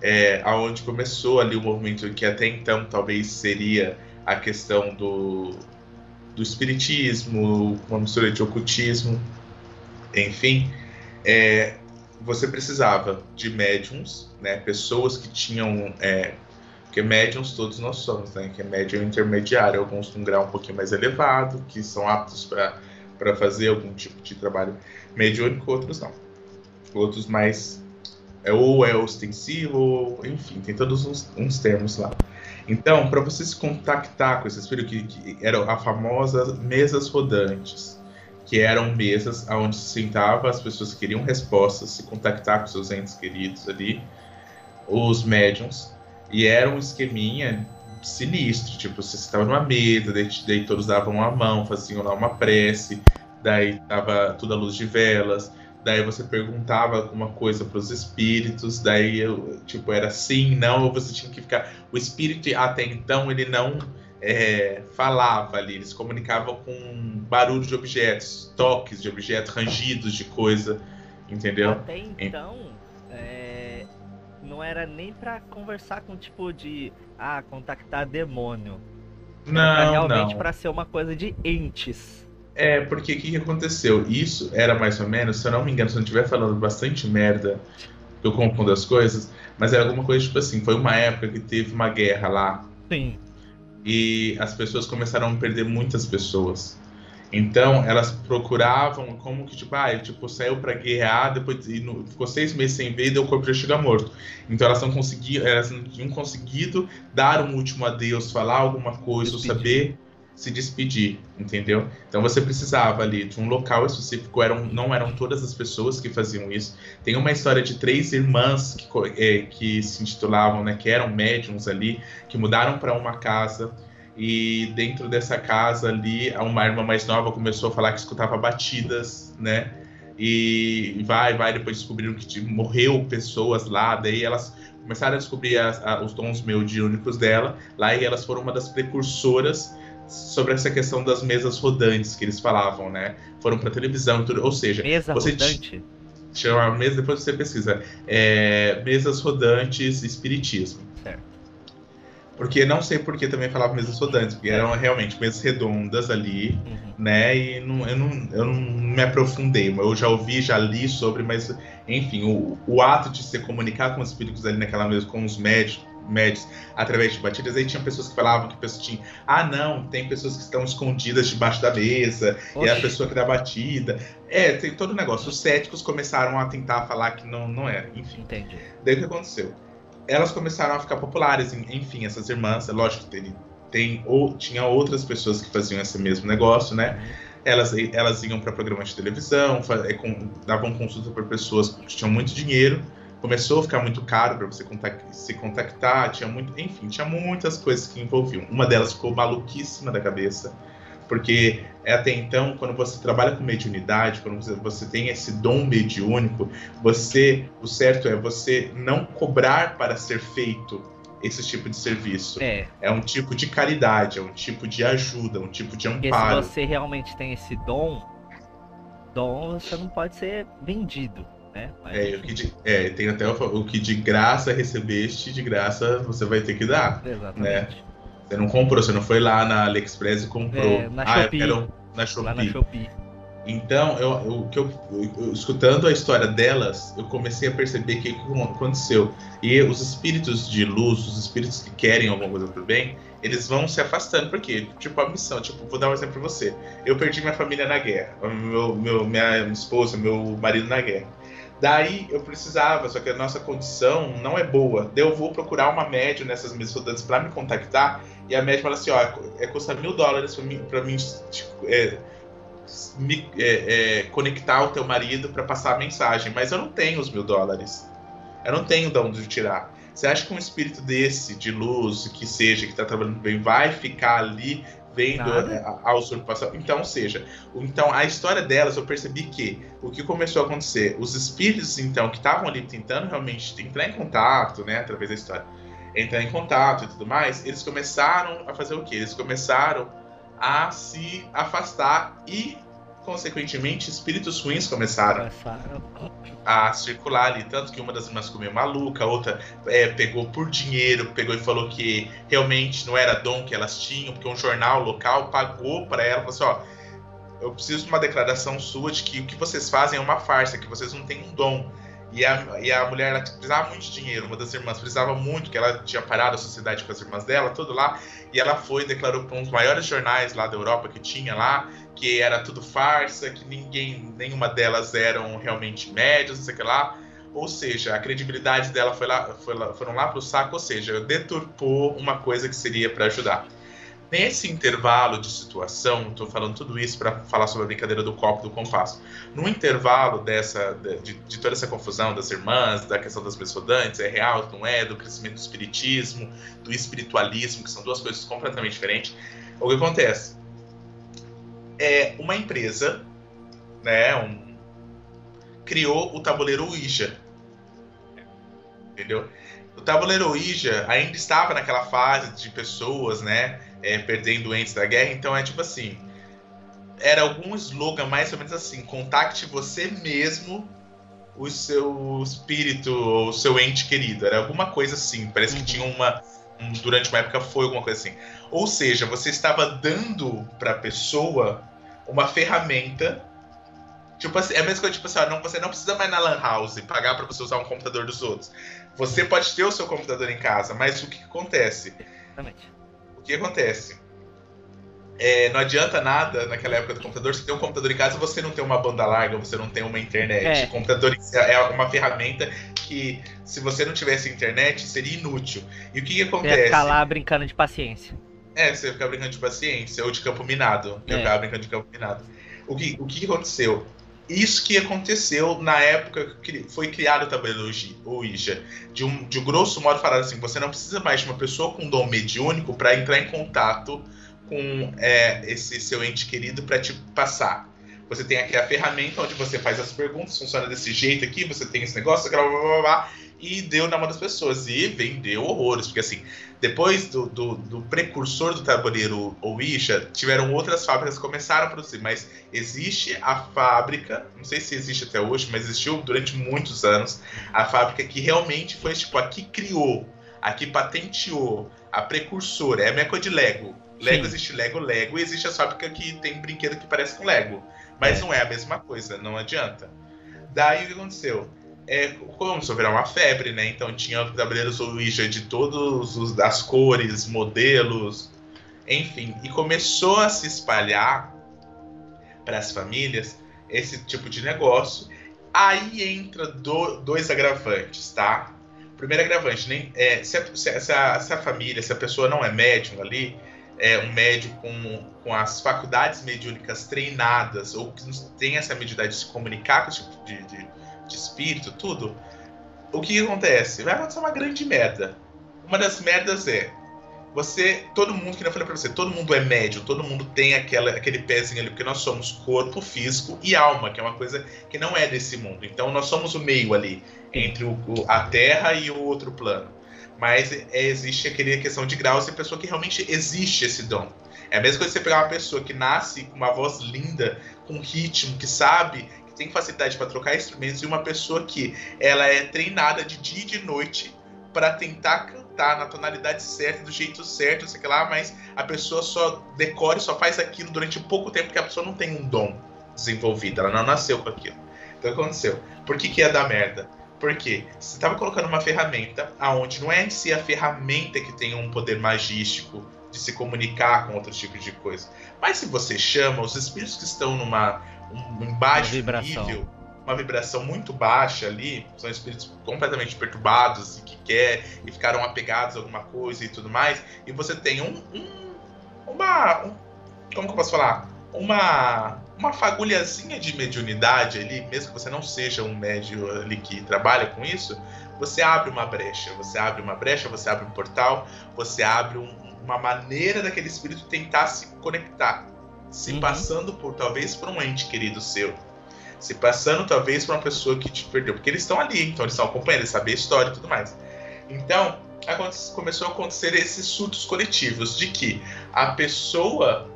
é, aonde começou ali o movimento que até então talvez seria a questão do, do espiritismo, uma mistura de ocultismo, enfim, é, você precisava de médiums, né, pessoas que tinham é, porque médiums todos nós somos, né? Que é médium intermediário, alguns com grau um pouquinho mais elevado, que são aptos para fazer algum tipo de trabalho mediúnico, outros não. Outros mais. É, ou é ostensivo, ou, enfim, tem todos uns, uns termos lá. Então, para você se contactar com esses filhos, que, que eram as famosas mesas rodantes, que eram mesas onde se sentava as pessoas que queriam respostas, se contactar com seus entes queridos ali, os médiums, e era um esqueminha sinistro, tipo, você estava numa mesa, daí, daí, todos davam a mão, faziam lá uma prece, daí tava tudo à luz de velas, daí você perguntava alguma coisa para os espíritos, daí eu, tipo, era sim, não, ou você tinha que ficar. O espírito até então ele não é, falava ali, eles comunicavam com barulho de objetos, toques de objetos, rangidos de coisa, entendeu? Até então. É não era nem para conversar com tipo de ah, contactar demônio. Não, era realmente para ser uma coisa de entes. É, porque o que, que, aconteceu? Isso era mais ou menos, se eu não me engano, se eu não estiver falando bastante merda, eu confundo as coisas, mas era alguma coisa tipo assim, foi uma época que teve uma guerra lá. Sim. E as pessoas começaram a perder muitas pessoas. Então, elas procuravam como que, tipo, ah, ele tipo, saiu pra guerrear, depois e no, ficou seis meses sem ver e o corpo já chega morto. Então, elas não conseguiam, elas não tinham conseguido dar um último adeus, falar alguma coisa, ou saber se despedir, entendeu? Então, você precisava ali de um local específico, eram, não eram todas as pessoas que faziam isso. Tem uma história de três irmãs que, é, que se intitulavam, né, que eram médiums ali, que mudaram para uma casa e dentro dessa casa ali, uma irmã mais nova começou a falar que escutava batidas, né? E vai, vai, depois descobriram que morreu pessoas lá, daí elas começaram a descobrir as, a, os dons mediúnicos dela, lá e elas foram uma das precursoras sobre essa questão das mesas rodantes que eles falavam, né? Foram para televisão e tudo, ou seja, mesa você rodante. Chama mesa, depois você pesquisa. É, mesas rodantes espiritismo. Porque não sei por que também falava mesas rodantes, porque eram realmente mesas redondas ali, uhum. né? E não, eu, não, eu não me aprofundei. Eu já ouvi, já li sobre, mas enfim, o, o ato de se comunicar com os espíritos ali naquela mesa, com os médicos, médios através de batidas, aí tinha pessoas que falavam que pessoas tinham, ah não, tem pessoas que estão escondidas debaixo da mesa, Oxi. e é a pessoa que dá batida. É, tem todo o negócio. Os céticos começaram a tentar falar que não, não era, enfim. Entendi. Daí o que aconteceu? Elas começaram a ficar populares, enfim, essas irmãs, é lógico que tem, tem ou tinha outras pessoas que faziam esse mesmo negócio, né? Elas, elas iam para programas de televisão, é, davam consulta para pessoas que tinham muito dinheiro, começou a ficar muito caro para você se contactar, tinha muito, enfim, tinha muitas coisas que envolviam. Uma delas ficou maluquíssima da cabeça, porque até então, quando você trabalha com mediunidade, quando você, você tem esse dom mediúnico, você, o certo é você não cobrar para ser feito esse tipo de serviço. É. É um tipo de caridade, é um tipo de ajuda, um tipo de amparo. Porque se você realmente tem esse dom, dom você não pode ser vendido. Né? Mas, é, o que de, é, tem até o, o, que de graça recebeste, de graça você vai ter que dar. Exatamente. Né? Você não comprou, você não foi lá na AliExpress e comprou. É, na ah, Shopee. Quero, na Shopee. Lá na Shopee. Então, eu, eu, eu, eu, escutando a história delas, eu comecei a perceber o que, aconteceu. E os espíritos de luz, os espíritos que querem alguma coisa pro bem, eles vão se afastando, porque, tipo, a missão, tipo, vou dar um exemplo pra você. Eu perdi minha família na guerra, meu, meu, minha esposa, meu marido na guerra. Daí eu precisava, só que a nossa condição não é boa. Daí eu vou procurar uma média nessas mesas rodantes para me contactar. E a média fala assim: ó, é, custa mil dólares para mim, pra mim tipo, é, me, é, é, conectar o teu marido para passar a mensagem. Mas eu não tenho os mil dólares. Eu não tenho de onde tirar. Você acha que um espírito desse, de luz, que seja, que está trabalhando bem, vai ficar ali vendo a, a, usurpação. Então, seja, então a história delas eu percebi que o que começou a acontecer, os espíritos então que estavam ali tentando realmente entrar em contato, né, através da história, entrar em contato e tudo mais, eles começaram a fazer o que? Eles começaram a se afastar e consequentemente, espíritos ruins começaram, a circular ali. Tanto que uma das irmãs meio maluca, a outra é, pegou por dinheiro, pegou e falou que realmente não era dom que elas tinham, porque um jornal local pagou para ela, falou assim: ó, eu preciso de uma declaração sua de que o que vocês fazem é uma farsa, que vocês não têm um dom. E a, e a mulher ela precisava muito de dinheiro, uma das irmãs precisava muito, que ela tinha parado a sociedade com as irmãs dela, tudo lá. E ela foi declarou para um dos maiores jornais lá da Europa que tinha lá, que era tudo farsa, que ninguém, nenhuma delas eram realmente médias, não sei o que lá. Ou seja, a credibilidade dela foi lá, foi lá, foram lá para o saco, ou seja, deturpou uma coisa que seria para ajudar. Nesse intervalo de situação, estou falando tudo isso para falar sobre a brincadeira do copo do compasso. No intervalo dessa, de, de, toda essa confusão das irmãs, da questão das mesodantes, é real, não é, do crescimento do espiritismo, do espiritualismo, que são duas coisas completamente diferentes, o que acontece? É uma empresa, né, um, criou o tabuleiro Ouija. Entendeu? O tabuleiro Ouija ainda estava naquela fase de pessoas, né, é, perdendo entes da guerra. Então é tipo assim, era algum slogan mais ou menos assim: contacte você mesmo o seu espírito ou o seu ente querido. Era alguma coisa assim. Parece que uhum. tinha uma. Um, durante uma época foi alguma coisa assim. Ou seja, você estava dando para a pessoa uma ferramenta. Tipo assim, é a mesma coisa, tipo assim, ó, não, você não precisa mais na Lan House pagar para você usar um computador dos outros. Você pode ter o seu computador em casa, mas o que, que acontece? Exatamente o que acontece? É, não adianta nada naquela época do computador, você tem um computador em casa você não tem uma banda larga, você não tem uma internet. É. O computador é uma ferramenta que, se você não tivesse internet, seria inútil. E o que, que acontece? Você ia ficar lá brincando de paciência. É, você ia ficar brincando de paciência, ou de campo minado. Eu é. ficava brincando de campo minado. O que, o que aconteceu? Isso que aconteceu na época que foi criado o tabuleiro Ouija. De um, de um grosso modo, falado assim: você não precisa mais de uma pessoa com dom mediúnico para entrar em contato com é, esse seu ente querido para te passar. Você tem aqui a ferramenta onde você faz as perguntas, funciona desse jeito aqui, você tem esse negócio, blá, blá, blá, blá, e deu na mão das pessoas. E vendeu horrores, porque assim, depois do, do, do precursor do tabuleiro Ouija, tiveram outras fábricas que começaram a produzir, mas existe a fábrica, não sei se existe até hoje, mas existiu durante muitos anos, a fábrica que realmente foi tipo, a que criou, a que patenteou, a precursora, é a meca de Lego. Lego Sim. existe Lego, Lego, e existe a fábrica que tem brinquedo que parece com Lego. Mas é. não é a mesma coisa, não adianta. Daí o que aconteceu? É, começou a virar uma febre, né? Então tinha tabuleiros Ouija de todos os das cores, modelos, enfim, e começou a se espalhar para as famílias esse tipo de negócio. Aí entra do, dois agravantes, tá? Primeiro agravante, nem, é, se, a, se, a, se, a, família, se a pessoa não é médium ali, é um médium com, com as faculdades mediúnicas treinadas, ou que tem essa medida de se comunicar com esse tipo de, de de espírito, tudo, o que acontece? Vai acontecer uma grande merda. Uma das merdas é você, todo mundo, que eu falei pra você, todo mundo é médio, todo mundo tem aquela, aquele pezinho ali, porque nós somos corpo, físico e alma, que é uma coisa que não é desse mundo. Então nós somos o meio ali, entre o, a Terra e o outro plano. Mas é, existe aquele questão de graus e pessoa que realmente existe esse dom. É a mesma coisa que você pegar uma pessoa que nasce com uma voz linda, com ritmo, que sabe, tem facilidade para trocar instrumentos, e uma pessoa que ela é treinada de dia e de noite para tentar cantar na tonalidade certa, do jeito certo, sei lá, mas a pessoa só decora e só faz aquilo durante pouco tempo porque a pessoa não tem um dom desenvolvido, ela não nasceu com aquilo. Então aconteceu? Por que, que ia dar merda? Porque você estava colocando uma ferramenta aonde não é em si a ferramenta que tem um poder magístico de se comunicar com outros tipos de coisa. Mas se você chama os espíritos que estão numa um, um baixo nível, uma vibração muito baixa ali, são espíritos completamente perturbados e que quer e ficaram apegados a alguma coisa e tudo mais, e você tem um, um uma um, como que eu posso falar? Uma uma fagulhazinha de mediunidade ali, mesmo que você não seja um médio ali que trabalha com isso, você abre uma brecha, você abre uma brecha, você abre um portal, você abre um, uma maneira daquele espírito tentar se conectar, se uhum. passando por talvez por um ente querido seu se passando talvez por uma pessoa que te perdeu, porque eles estão ali, então eles estão acompanhando, eles sabem a história e tudo mais. Então, começou a acontecer esses surtos coletivos de que a pessoa,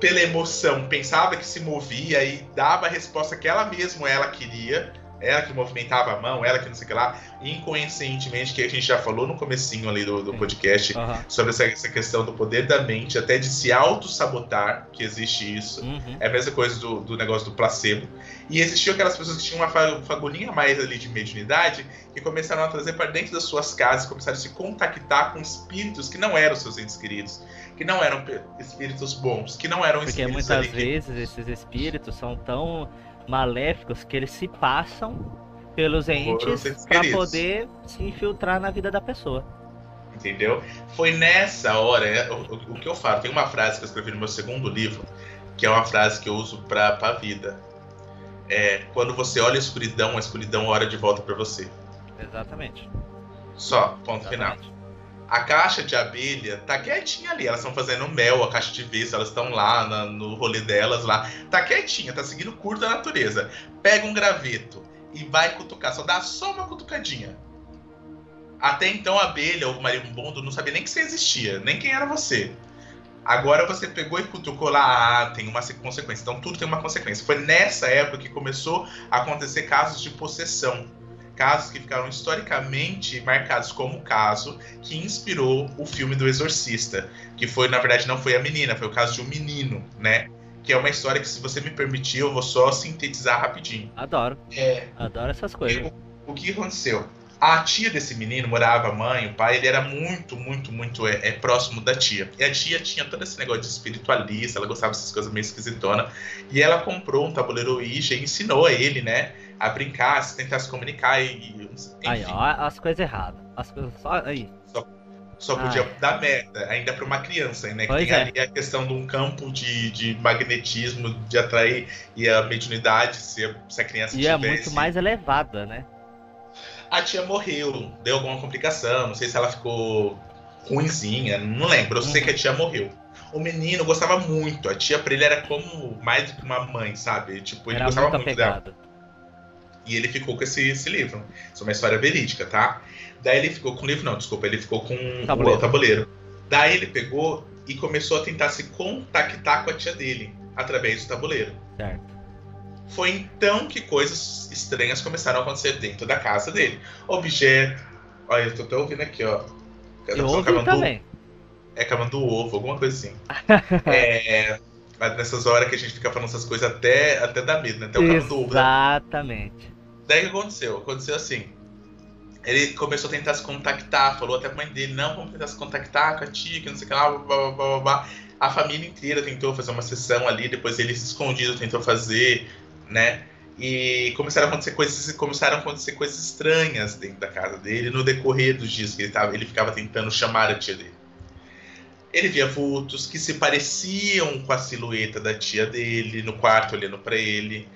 pela emoção, pensava que se movia e dava a resposta que ela mesma ela queria, ela que movimentava a mão, ela que não sei o que lá, inconscientemente, que a gente já falou no comecinho ali do, do podcast, uhum. sobre essa, essa, questão do poder da mente, até de se auto-sabotar, que existe isso. Uhum. É a mesma coisa do, do negócio do placebo. E existiam aquelas pessoas que tinham uma fagulhinha mais ali de mediunidade, que começaram a trazer para dentro das suas casas, começaram a se contactar com espíritos que não eram seus entes queridos, que não eram espíritos bons, que não eram Porque espíritos muitas vezes que... esses espíritos são tão maléficos que eles se passam pelos entes para poder se infiltrar na vida da pessoa. Entendeu? Foi nessa hora, é, o, o, que eu falo, tem uma frase que eu escrevi no meu segundo livro, que é uma frase que eu uso para a vida. É, quando você olha a escuridão, a escuridão olha de volta para você. Exatamente. Só, ponto Exatamente. final. A caixa de abelha tá quietinha ali. Elas estão fazendo mel, a caixa de vez, elas estão lá na, no rolê delas lá. Tá quietinha, tá seguindo o curso da natureza. Pega um graveto e vai cutucar. Só dá só uma cutucadinha. Até então a abelha, o marimbondo, não sabia nem que você existia, nem quem era você. Agora você pegou e cutucou lá, ah, tem uma consequência. Então tudo tem uma consequência. Foi nessa época que começou a acontecer casos de possessão casos que ficaram historicamente marcados como o caso que inspirou o filme do Exorcista, que foi, na verdade, não foi a menina, foi o caso de um menino, né? Que é uma história que, se você me permitir, eu vou só sintetizar rapidinho. Adoro. É, Adoro essas coisas. O, o que aconteceu? A tia desse menino morava, a mãe, o pai, ele era muito, muito, muito é, é, próximo da tia. E a tia tinha todo esse negócio de espiritualista, ela gostava dessas coisas meio esquisitona. E ela comprou um tabuleiro Ouija e ensinou a ele, né? A brincar, a tentar se comunicar e. Enfim. Aí, ó, as coisas erradas. As coisas só aí. Só, só podia Ai. dar merda, ainda para uma criança, né? Que tem é. ali a questão de um campo de, de magnetismo, de atrair e a mediunidade, se a, se a criança e é tivesse. é muito mais elevada, né? A tia morreu, deu alguma complicação, não sei se ela ficou ruimzinha, não lembro, eu sei uhum. que a tia morreu o menino gostava muito. A tia pra ele era como mais do que uma mãe, sabe? Tipo, ele era gostava muito, muito dela. E ele ficou com esse, esse livro. Isso é uma história verídica, tá? Daí ele ficou com o livro, não, desculpa, ele ficou com tabuleiro. o tabuleiro. Daí ele pegou e começou a tentar se contactar com a tia dele através do tabuleiro. Certo. Foi então que coisas estranhas começaram a acontecer dentro da casa dele. Objeto. Olha, eu tô até ouvindo aqui, ó. Eu ouvi também. É camandu ovo, alguma coisa assim. é. Mas nessas horas que a gente fica falando essas coisas até, até dá medo, né? Até o cara do Exatamente. Daí o que aconteceu? Aconteceu assim. Ele começou a tentar se contactar, falou até pra mãe dele, não, vamos tentar se contactar com a tia, que não sei o que lá, blá, blá, blá, blá. A família inteira tentou fazer uma sessão ali, depois ele escondido tentou fazer, né? E começaram a acontecer coisas, começaram a acontecer coisas estranhas dentro da casa dele no decorrer dos dias que ele, tava, ele ficava tentando chamar a tia dele. Ele via vultos que se pareciam com a silhueta da tia dele no quarto olhando para ele.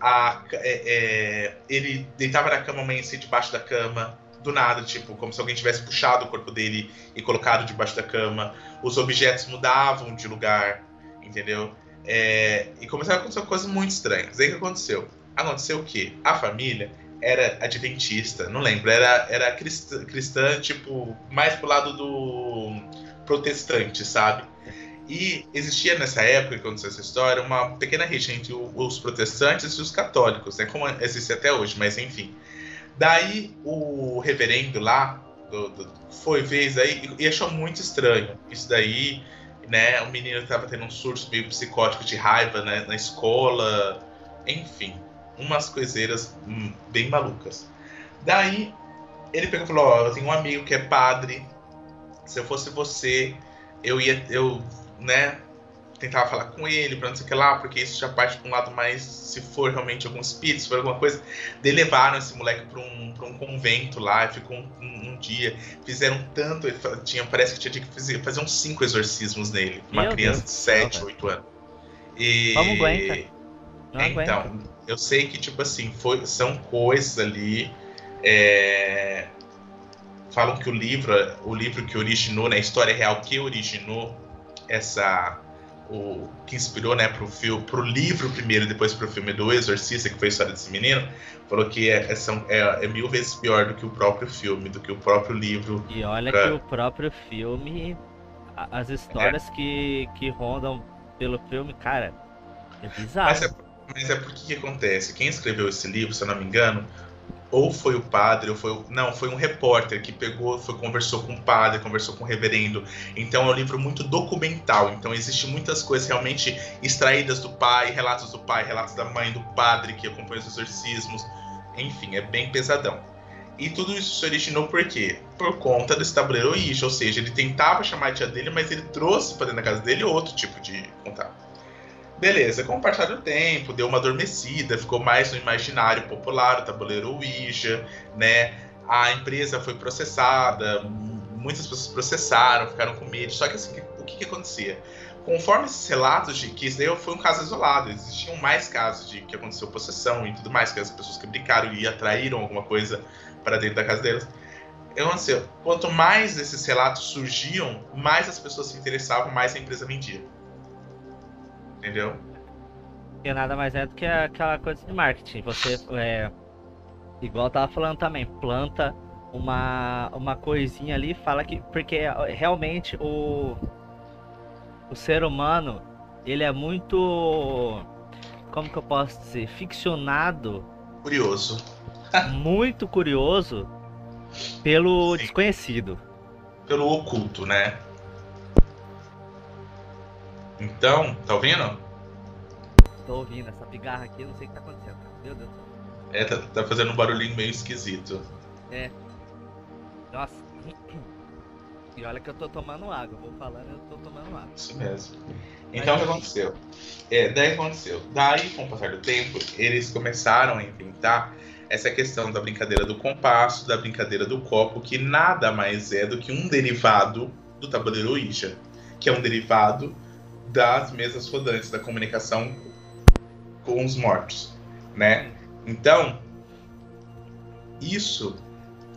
a, é, é, ele deitava na cama, amanhecia debaixo da cama, do nada, tipo, como se alguém tivesse puxado o corpo dele e colocado debaixo da cama. Os objetos mudavam de lugar, entendeu? É, e começaram a acontecer coisas muito estranhas. Aí o que aconteceu? Aconteceu o quê? A família era adventista, não lembro, era, era cristã, cristã, tipo, mais pro lado do protestante, sabe? E existia nessa época, aconteceu essa história, uma pequena rixa entre os protestantes e os católicos, né? Como existe até hoje, mas enfim. Daí o reverendo lá do, do, foi vez aí e achou muito estranho isso daí, né? O menino estava tendo um surto meio psicótico de raiva né, na escola, enfim, umas coiseiras hum, bem malucas. Daí ele pegou e falou: Ó, oh, eu tenho um amigo que é padre. Se eu fosse você, eu ia, eu né, tentava falar com ele, pra não sei o que lá, porque isso já parte pra um lado mais, se for realmente algum espírito, se for alguma coisa. De levaram esse moleque pra um, pra um convento lá, ficou um, um, um dia, fizeram tanto, tinha, parece que tinha que fazer, fazer uns cinco exorcismos nele, uma Meu criança Deus de 7, 8 anos. E... Como aguenta? Não então, aguenta. eu sei que, tipo assim, foi, são coisas ali. É, falam que o livro, o livro que originou, né, a história real que originou essa o que inspirou, né, pro filme, pro livro primeiro, depois pro filme do Exorcista, que foi a história desse menino, falou que é, é, é, é mil vezes pior do que o próprio filme, do que o próprio livro. E olha pra... que o próprio filme, as histórias é. que, que rondam pelo filme, cara, é bizarro. Mas é, mas é porque que acontece? Quem escreveu esse livro, se eu não me engano, ou foi o padre, ou foi não, foi um repórter que pegou, foi conversou com o padre, conversou com o reverendo. Então é um livro muito documental. Então existe muitas coisas realmente extraídas do pai, relatos do pai, relatos da mãe, do padre que acompanha os exorcismos. Enfim, é bem pesadão. E tudo isso se originou por quê? Por conta desse tabuleiro Ouija, ou seja, ele tentava chamar a tia dele, mas ele trouxe para dentro da casa dele outro tipo de contato. Beleza, com o passar do tempo, deu uma adormecida, ficou mais no imaginário popular, o tabuleiro Ouija, né? A empresa foi processada, muitas pessoas processaram, ficaram com medo. Só que assim, o que, que acontecia? Conforme esses relatos de que isso daí foi um caso isolado, existiam mais casos de que aconteceu possessão e tudo mais, que as pessoas que brincaram e atraíram alguma coisa para dentro da casa deles. Eu não sei, quanto mais esses relatos surgiam, mais as pessoas se interessavam, mais a empresa vendia. Entendeu? E nada mais é do que aquela coisa de marketing. Você, é, igual eu tava falando também, planta uma, uma coisinha ali, fala que. Porque realmente o, o ser humano, ele é muito. Como que eu posso dizer? Ficcionado. Curioso. muito curioso pelo Sim. desconhecido. Pelo oculto, né? Então, tá ouvindo? Tô ouvindo, essa pigarra aqui, eu não sei o que tá acontecendo. Meu Deus. É, tá, tá fazendo um barulhinho meio esquisito. É. Nossa. E olha que eu tô tomando água, vou falando, eu tô tomando água. Isso mesmo. Então, o que aconteceu? É, daí aconteceu. Daí, com o passar do tempo, eles começaram a inventar essa questão da brincadeira do compasso, da brincadeira do copo, que nada mais é do que um derivado do tabuleiro Ouija, que é um derivado das mesas rodantes, da comunicação com os mortos, né? Então, isso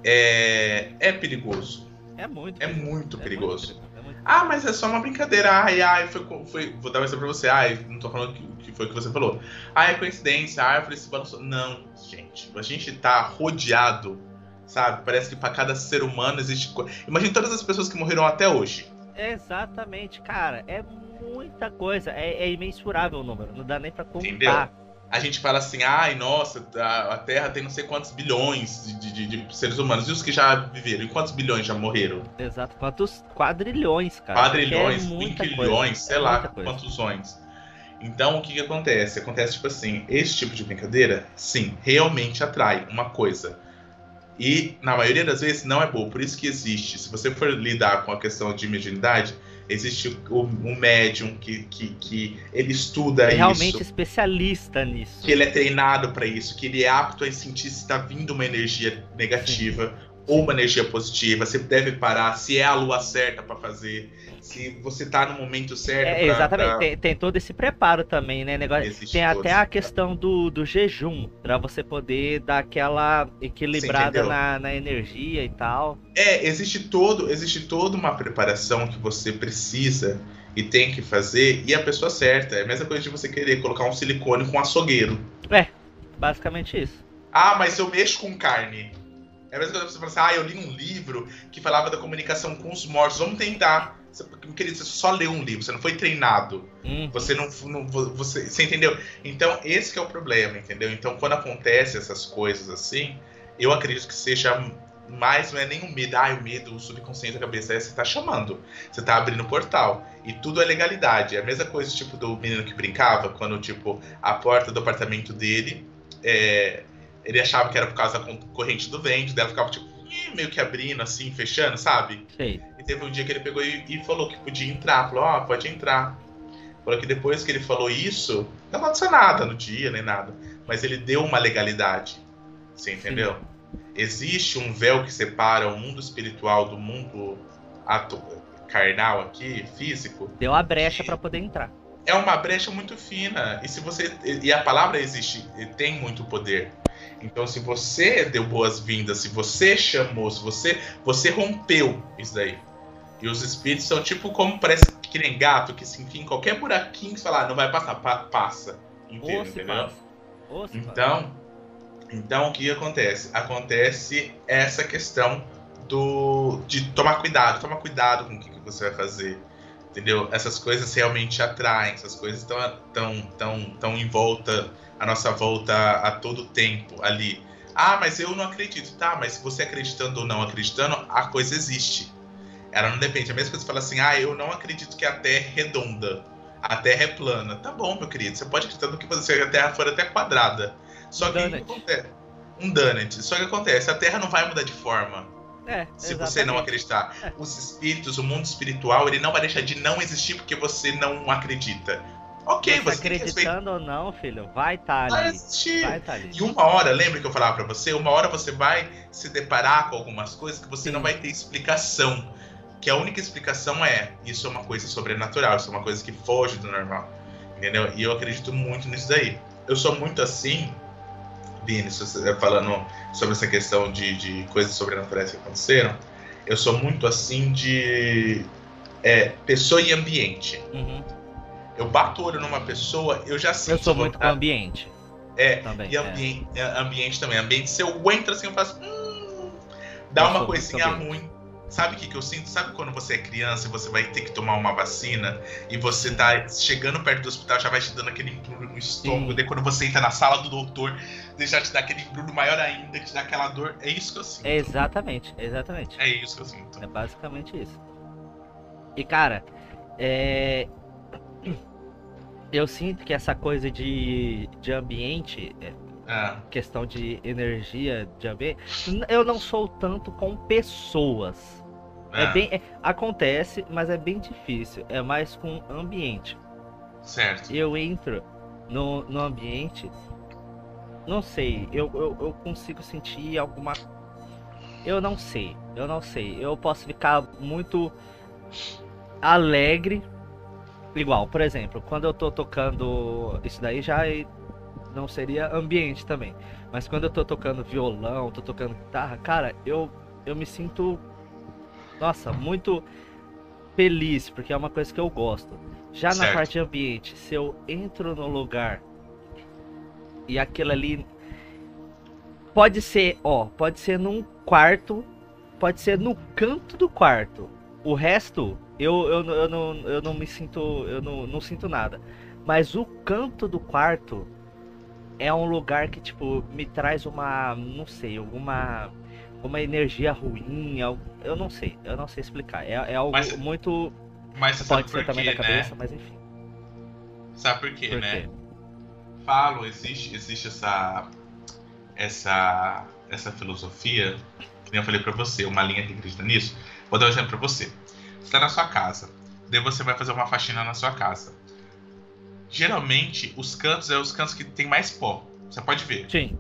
é, é perigoso. É muito. É muito perigoso. É muito ah, mas é só uma brincadeira. Ai, ai, foi, foi. Vou dar um exemplo pra você. Ai, não tô falando que, que foi o que você falou. Ai, é coincidência. Ai, eu falei se balançou. Não, gente. A gente tá rodeado, sabe? Parece que para cada ser humano existe. Imagina todas as pessoas que morreram até hoje. Exatamente, cara. É muita coisa. É, é imensurável o número. Não dá nem pra contar. Entendeu? A gente fala assim, ai, nossa, a, Terra tem não sei quantos bilhões de, de, de, seres humanos. E os que já viveram? E quantos bilhões já morreram? Exato. Quantos quadrilhões, cara? Quadrilhões, é quinquilhões, sei é lá quantos zões. Então, o que, que acontece? Acontece, tipo assim, esse tipo de brincadeira, sim, realmente atrai uma coisa. E, na maioria das vezes, não é boa. Por isso que existe. Se você for lidar com a questão de mediunidade, Existe o, o médium que, que, que ele estuda é isso. Realmente especialista nisso. Que ele é treinado para isso, que ele é apto a sentir se está vindo uma energia negativa. Sim. ou uma energia positiva, você deve parar, se é a lua certa para fazer, se você tá no momento certo. É, pra, exatamente, pra... Tem, tem, todo esse preparo também, né? Negócio, tem até a questão do, do jejum, para você poder dar aquela equilibrada na, na energia e tal. É, existe todo, existe toda uma preparação que você precisa e tem que fazer, e a pessoa certa. É a mesma coisa de você querer colocar um silicone com açougueiro. É, basicamente isso. Ah, mas eu mexo com carne. É a mesma coisa que você fala assim, ah, eu li um livro que falava da comunicação com os mortos. Vamos tentar. Você, querido, você só leu um livro, você não foi treinado. Hum. Você não, não. você, você entendeu? Então, esse é o problema, entendeu? Então, quando acontece essas coisas assim, eu acredito que seja mais não é nem o medo, ah, o medo, o subconsciente da cabeça, é você tá chamando, você tá abrindo o portal. E tudo é legalidade. É a mesma coisa, tipo, do menino que brincava, quando, tipo, a porta do apartamento dele, é, ele achava que era por causa da corrente do vento, dela ficava, tipo, meio que abrindo, assim, fechando, sabe? Sim. Teve um dia que ele pegou e, e falou que podia entrar, falou, ó, oh, pode entrar. Falou que depois que ele falou isso, não aconteceu nada no dia, nem nada. Mas ele deu uma legalidade. Você entendeu? Sim existe um véu que separa o mundo espiritual do mundo carnal aqui, físico. Deu a brecha para poder entrar. É uma brecha muito fina. E se você e a palavra existe, tem muito poder. Então, se você deu boas-vindas, se você chamou, se você você rompeu isso daí. E os espíritos são tipo como parece que nem gato que se enfia em qualquer buraquinho que você fala, ah, não vai passar, pa passa. Inteiro, entendeu? Passa. então, então, o que acontece? Acontece essa questão do de tomar cuidado, tomar cuidado com o que, que você vai fazer, entendeu? Essas coisas realmente atraem, essas coisas estão tão, tão, tão em volta, a nossa volta a todo tempo ali. Ah, mas eu não acredito. Tá, mas você acreditando ou não acreditando, a coisa existe. Ela não depende. A mesma coisa que você fala assim, ah, eu não acredito que a Terra é redonda. A Terra é plana. Tá bom, meu querido. Você pode acreditar no que você, a Terra for até quadrada. Só que acontece? Um donut. Só que acontece, a Terra não vai mudar de forma. É, se exatamente. você não acreditar. É. Os espíritos, o mundo espiritual, ele não vai deixar de não existir porque você não acredita. Ok, você, você acreditando ou não, filho, vai estar tá ali. Vai tá ali. E uma hora, lembra que eu falava para você? Uma hora você vai se deparar com algumas coisas que você Sim. não vai ter explicação. Que a única explicação é isso é uma coisa sobrenatural, isso é uma coisa que foge do normal. Entendeu? E eu acredito muito nisso daí. Eu sou muito assim Vini, falando sobre essa questão de, de coisas sobrenaturais que aconteceram, eu sou muito assim de é, pessoa e ambiente. Uhum. Eu bato o olho numa pessoa, eu já sinto. Eu sou muito com ambiente. É, também, e ambiente, é. ambiente também. Ambiente, se eu entro assim, eu faço. Hum, dá eu uma coisinha ruim. Sabe o que, que eu sinto? Sabe quando você é criança e você vai ter que tomar uma vacina e você tá chegando perto do hospital, já vai te dando aquele embrulho no estômago, Sim. daí quando você entra na sala do doutor, deixar te dar aquele embrulho maior ainda, que te dá aquela dor. É isso que eu sinto. É exatamente, exatamente. É isso que eu sinto. É basicamente isso. E cara, é. Eu sinto que essa coisa de, de ambiente, é, é. Questão de energia, de ambiente. Eu não sou tanto com pessoas. É, é bem. É, acontece, mas é bem difícil. É mais com ambiente. Certo. Eu entro no, no ambiente. Não sei. Eu, eu, eu consigo sentir alguma. Eu não sei. Eu não sei. Eu posso ficar muito alegre. Igual, por exemplo, quando eu tô tocando. Isso daí já é não seria ambiente também. Mas quando eu tô tocando violão, tô tocando guitarra, cara, eu, eu me sinto, nossa, muito feliz, porque é uma coisa que eu gosto. Já certo. na parte de ambiente, se eu entro no lugar e aquilo ali pode ser, ó, pode ser num quarto, pode ser no canto do quarto. O resto, eu, eu, eu, não, eu não me sinto, eu não, não sinto nada. Mas o canto do quarto, é um lugar que, tipo, me traz uma, não sei, alguma uma energia ruim, eu não sei, eu não sei explicar. É, é algo mas, muito mas pode ser também quê, da cabeça, né? mas enfim. Sabe por quê, por né? Quê? Falo, existe existe essa essa essa filosofia, que nem eu falei para você, uma linha que acredita nisso. Vou dar um exemplo para você. Você tá na sua casa, daí você vai fazer uma faxina na sua casa geralmente os cantos é os cantos que tem mais pó. Você pode ver. Sim.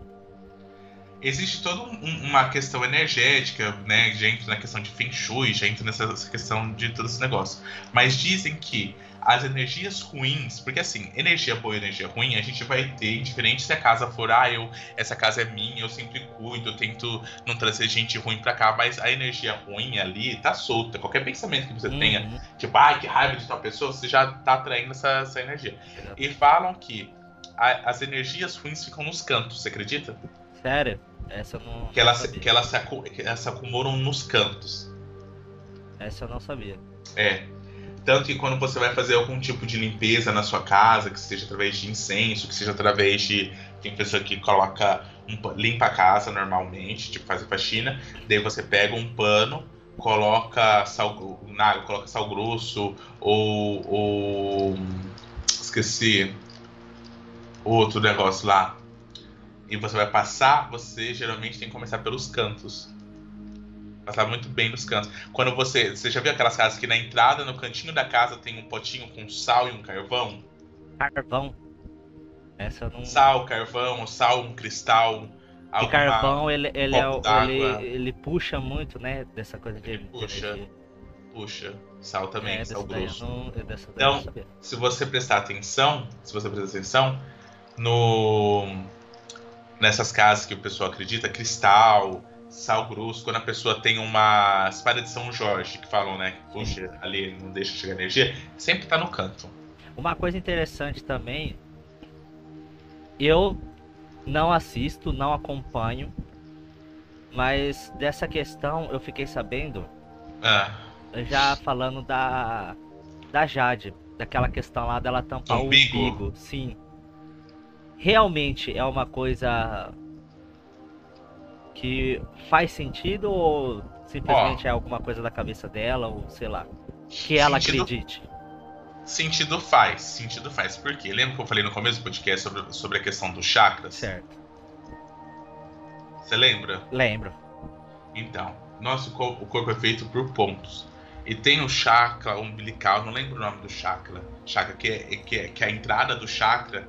Existe toda um, uma questão energética, né? Já entra na questão de Feng Shui, já entra nessa questão de todo esse negócio. Mas dizem que as energias ruins, porque assim, energia boa e energia ruim a gente vai ter, indiferente se a casa for, ah, eu, essa casa é minha, eu sempre cuido, eu tento não trazer gente ruim pra cá, mas a energia ruim ali tá solta. Qualquer pensamento que você uhum. tenha, tipo, ai, que raiva de tal pessoa, você já tá atraindo essa, essa energia. E falam que a, as energias ruins ficam nos cantos, você acredita? Sério? Essa não. Que elas, que elas, se, que elas se acumulam nos cantos. Essa eu não sabia. É. Tanto que quando você vai fazer algum tipo de limpeza na sua casa, que seja através de incenso, que seja através de. Tem pessoa que coloca. Um, limpa a casa normalmente, tipo faz a faxina, daí você pega um pano, coloca sal, na coloca sal grosso ou, ou esqueci outro negócio lá. E você vai passar, você geralmente tem que começar pelos cantos Passar muito bem nos cantos. Quando você. Você já viu aquelas casas que na entrada, no cantinho da casa, tem um potinho com sal e um carvão? Carvão. Essa não. Sal, carvão, sal, um cristal. E carvão, ele, ele, é, ele, ele puxa muito, né? Dessa coisa de. Ele puxa. Puxa. Sal também, é, sal grosso. Não, então, se você prestar atenção, se você prestar atenção, no. Nessas casas que o pessoal acredita, cristal, sal grosso, quando a pessoa tem uma espada de São Jorge, que falam, né, que puxa, ali não deixa chegar energia, sempre tá no canto. Uma coisa interessante também, eu não assisto, não acompanho, mas dessa questão eu fiquei sabendo, ah. já falando da, da Jade, daquela questão lá dela tampar o umbigo. Sim. Realmente é uma coisa que faz sentido ou simplesmente Ó, é alguma coisa da cabeça dela ou sei lá que ela sentido, acredite? Sentido faz, sentido faz. Por quê? Lembra que eu falei no começo do podcast sobre, sobre a questão dos chakras? Certo. Você lembra? Lembro. Então, nosso corpo, o corpo é feito por pontos. E tem o chakra umbilical, não lembro o nome do chakra. Chakra que é, que é, que é a entrada do chakra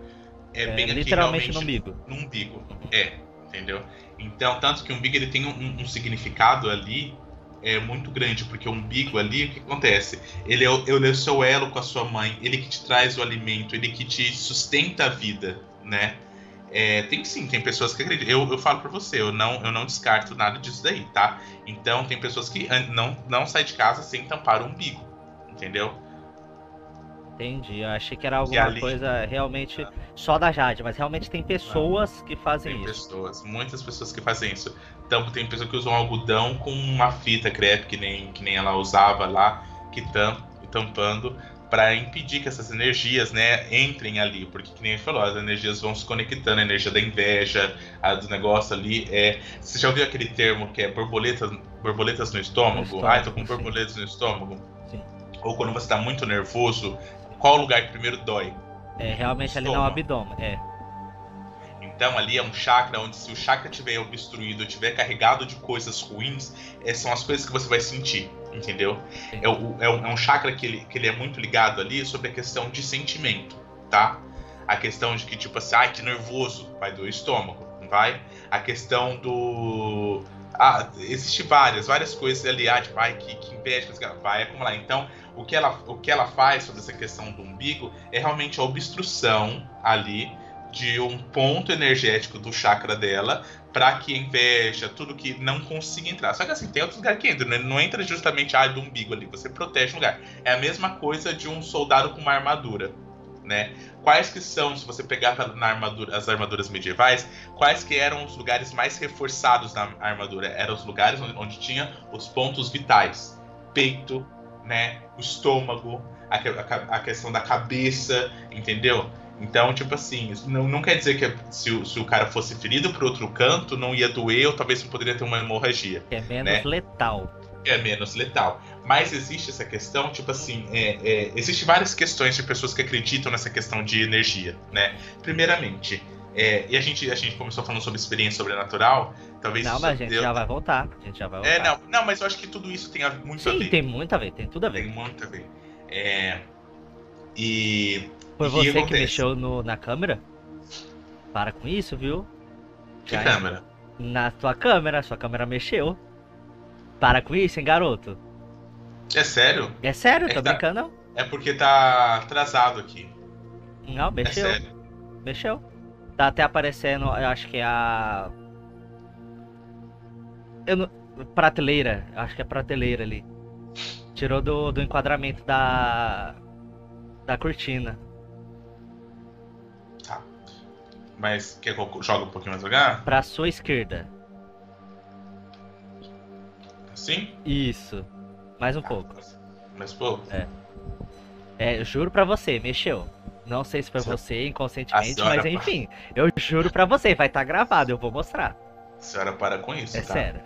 é, é bem literalmente aqui, no umbigo. No umbigo. É, entendeu? Então, tanto que o umbigo ele tem um, um significado ali é muito grande, porque o umbigo ali, o que acontece? Ele é, ele é o seu elo com a sua mãe, ele que te traz o alimento, ele que te sustenta a vida, né? É, tem sim, tem pessoas que acreditam. Eu, eu falo pra você, eu não, eu não descarto nada disso daí, tá? Então, tem pessoas que não, não saem de casa sem tampar o umbigo, entendeu? Entendi. Eu achei que era alguma ali... coisa realmente ah. só da Jade, mas realmente tem pessoas que fazem tem isso. Tem pessoas, muitas pessoas que fazem isso. Então tem pessoas que usam algodão com uma fita crepe que nem, que nem ela usava lá, que tam, tampando para impedir que essas energias, né, entrem ali, porque que nem ele falou, as energias vão se conectando, a energia da inveja, a do negócio ali é, você já ouviu aquele termo que é borboletas, borboletas no estômago? No estômago Ai, tô com borboletas sim. no estômago. Sim. Ou quando você tá muito nervoso, qual lugar que primeiro dói? É, realmente ali no abdômen, é. Então ali é um chakra onde se o chakra estiver obstruído, estiver carregado de coisas ruins, é, são as coisas que você vai sentir, entendeu? É, o, é, um, é um chakra que ele, que ele é muito ligado ali sobre a questão de sentimento, tá? A questão de que, tipo assim, ai, que nervoso, vai do estômago, não vai? A questão do... Ah, existe várias, várias coisas ali, ah, tipo, que, que inveja, vai acumular. Então, o que ela, o que ela faz sobre essa questão do umbigo é realmente a obstrução ali de um ponto energético do chakra dela para que inveja, tudo que não consiga entrar. Só que assim, tem outros lugares que entram, né? não entra justamente a do umbigo ali, você protege o lugar. É a mesma coisa de um soldado com uma armadura, né? Quais que são, se você pegar na armadura, as armaduras medievais, quais que eram os lugares mais reforçados na armadura? Eram os lugares onde, onde tinha os pontos vitais. Peito, né? O estômago, a, a, a questão da cabeça, entendeu? Então, tipo assim, não, não quer dizer que se o, se o cara fosse ferido por outro canto, não ia doer ou talvez não poderia ter uma hemorragia. É menos né? letal. É menos letal. Mas existe essa questão, tipo assim, é, é, existe várias questões de pessoas que acreditam nessa questão de energia, né? Primeiramente, é, e a gente, a gente começou falando sobre experiência sobrenatural, talvez Não, mas a gente deu... já vai voltar. A gente já vai é, voltar. É, não, não, mas eu acho que tudo isso tem muito Sim, a ver. Sim, tem muito a ver, tem tudo a ver. Tem muito a ver. É, e. Foi você que, que mexeu no, na câmera? Para com isso, viu? Que já câmera? Na tua câmera, sua câmera mexeu. Para com isso, hein, garoto? É sério? É sério, É tô tá- brincando não? É porque tá atrasado aqui. Não, É mexeu. sério. Mexeu. Tá até aparecendo, eu acho que é a. Eu não... Prateleira, eu acho que é prateleira ali. Tirou do, do enquadramento da. Da cortina. Tá. Mas quer que eu jogue um pouquinho mais devagar? Pra sua esquerda. Assim? Isso. Mais um Tá. pouco. Mais pouco? É, eu juro pra você, mexeu. Não sei se foi você inconscientemente, senhora mas enfim. Eu juro pra você, vai estar gravado, eu vou mostrar. A senhora para com isso, É tá? sério.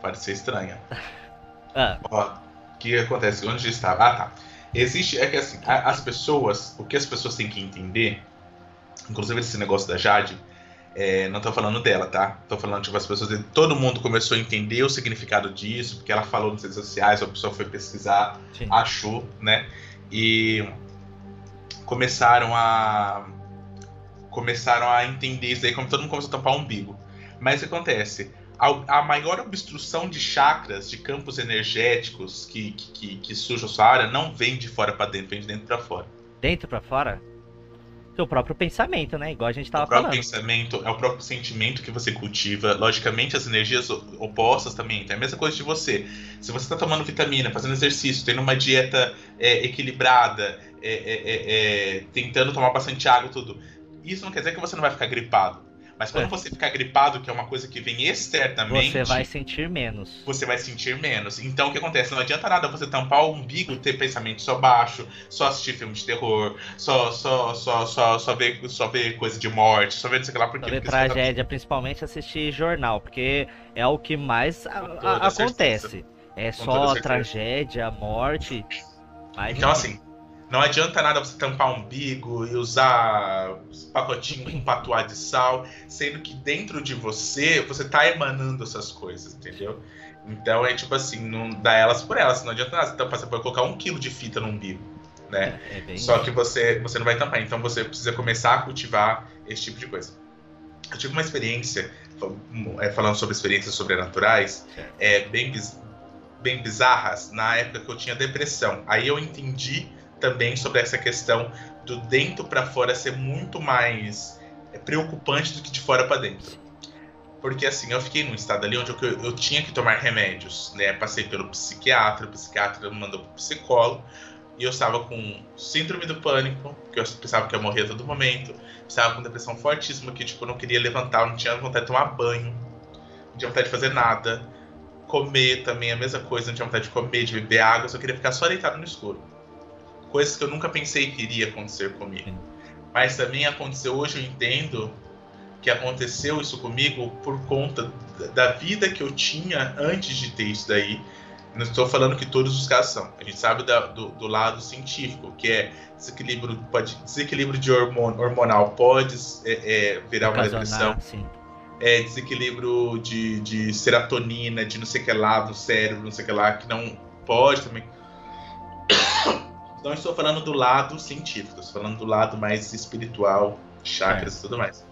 Pode ser estranha. Ah, Ó, o que acontece? Onde estava? Ah, tá. Existe, é que assim, as pessoas, o que as pessoas têm que entender, inclusive esse negócio da Jade, é, não tô falando dela, tá? Tô falando, tipo, as pessoas, todo mundo começou a entender o significado disso, porque ela falou nas redes sociais, a pessoa foi pesquisar, sim. achou, né? E começaram a começaram a entender isso aí, como todo mundo começou a tampar o umbigo. Mas o que acontece? A, a maior obstrução de chakras, de campos energéticos que, que, que, que sujam sua área, não vem de fora para dentro, vem de dentro para fora. Dentro pra fora? Seu próprio pensamento, né? Igual a gente tava o próprio falando. pensamento é o próprio sentimento que você cultiva. Logicamente, as energias o- opostas também. Tem a mesma coisa de você. Se você está tomando vitamina, fazendo exercício, tendo uma dieta é, equilibrada, é, é, é, é, tentando tomar bastante água e tudo, isso não quer dizer que você não vai ficar gripado. Mas quando É. você ficar gripado, que é uma coisa que vem externamente, Você vai sentir menos. você vai sentir menos. Então o que acontece? Não adianta nada você tampar o umbigo, ter pensamento só baixo, só assistir filme de terror, só só só só, só ver só ver coisa de morte, só ver não sei lá porque, Sobre porque você tá- tragédia, principalmente assistir jornal, porque é o que mais a- a- acontece. É Com só certeza. tragédia, morte. Mas Então, enfim. assim, não adianta nada você tampar o umbigo e usar pacotinho com patuá de sal, sendo que dentro de você, você tá emanando essas coisas, entendeu? Então é tipo assim, não dá elas por elas, não adianta nada você tampar, você pode colocar um quilo de fita no umbigo, né? É bem Só que você, você não vai tampar, então você precisa começar a cultivar esse tipo de coisa. Eu tive uma experiência, é, falando sobre experiências sobrenaturais, é, bem, bem bizarras, na época que eu tinha depressão. Aí eu entendi também sobre essa questão do dentro para fora ser muito mais é, preocupante do que de fora para dentro. Porque assim, eu fiquei num estado ali onde eu, eu tinha que tomar remédios, né? Passei pelo psiquiatra, o psiquiatra me mandou pro psicólogo, e eu estava com síndrome do pânico, que eu pensava que ia morrer a todo momento, estava com depressão fortíssima, que tipo, eu não queria levantar, não tinha vontade de tomar banho, não tinha vontade de fazer nada. Comer também a mesma coisa, não tinha vontade de comer, de beber água, só queria ficar só deitado no escuro. Coisas que eu nunca pensei que iria acontecer comigo. Mas também aconteceu, hoje eu entendo que aconteceu isso comigo por conta da vida que eu tinha antes de ter isso daí. Não estou falando que todos os casos são. A gente sabe da- do, do lado científico, que é desequilíbrio, pode, desequilíbrio de hormon- hormonal pode é, é, virar uma depressão é, desequilíbrio de, de serotonina, de não sei o que lá no cérebro, não sei o que lá, que não pode também. Não estou falando do lado científico, estou falando do lado mais espiritual, chakras e tudo mais.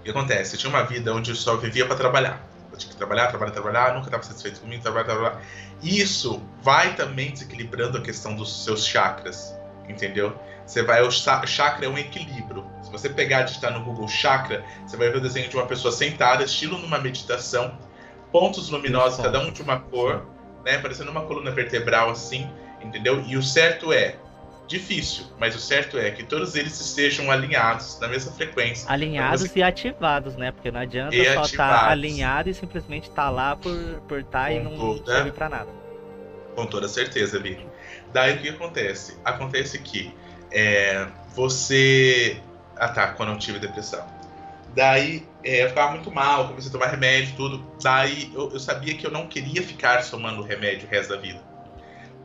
O que acontece? Eu tinha uma vida onde eu só vivia para trabalhar. Eu tinha que trabalhar, trabalhar, trabalhar, nunca estava satisfeito comigo, trabalhar, trabalhar. Isso vai também desequilibrando a questão dos seus chakras, entendeu? Você vai, o cha- chakra é um equilíbrio. Se você pegar e digitar no Google chakra, você vai ver o desenho de uma pessoa sentada, estilo numa meditação, pontos luminosos, cada um de uma cor, né? Parecendo uma coluna vertebral assim, entendeu? E o certo é difícil, mas o certo é que todos eles estejam alinhados na mesma frequência. Alinhados Você- e ativados, né? Porque não adianta E só estar ativados. alinhado e simplesmente estar lá por estar por tá e não toda- serve pra nada. Com toda certeza, Vi. Daí o que acontece? Acontece que é, você. Ah tá, quando eu tive depressão. Daí é, eu ficava muito mal, comecei a tomar remédio tudo. Daí eu, eu sabia que eu não queria ficar tomando remédio o resto da vida.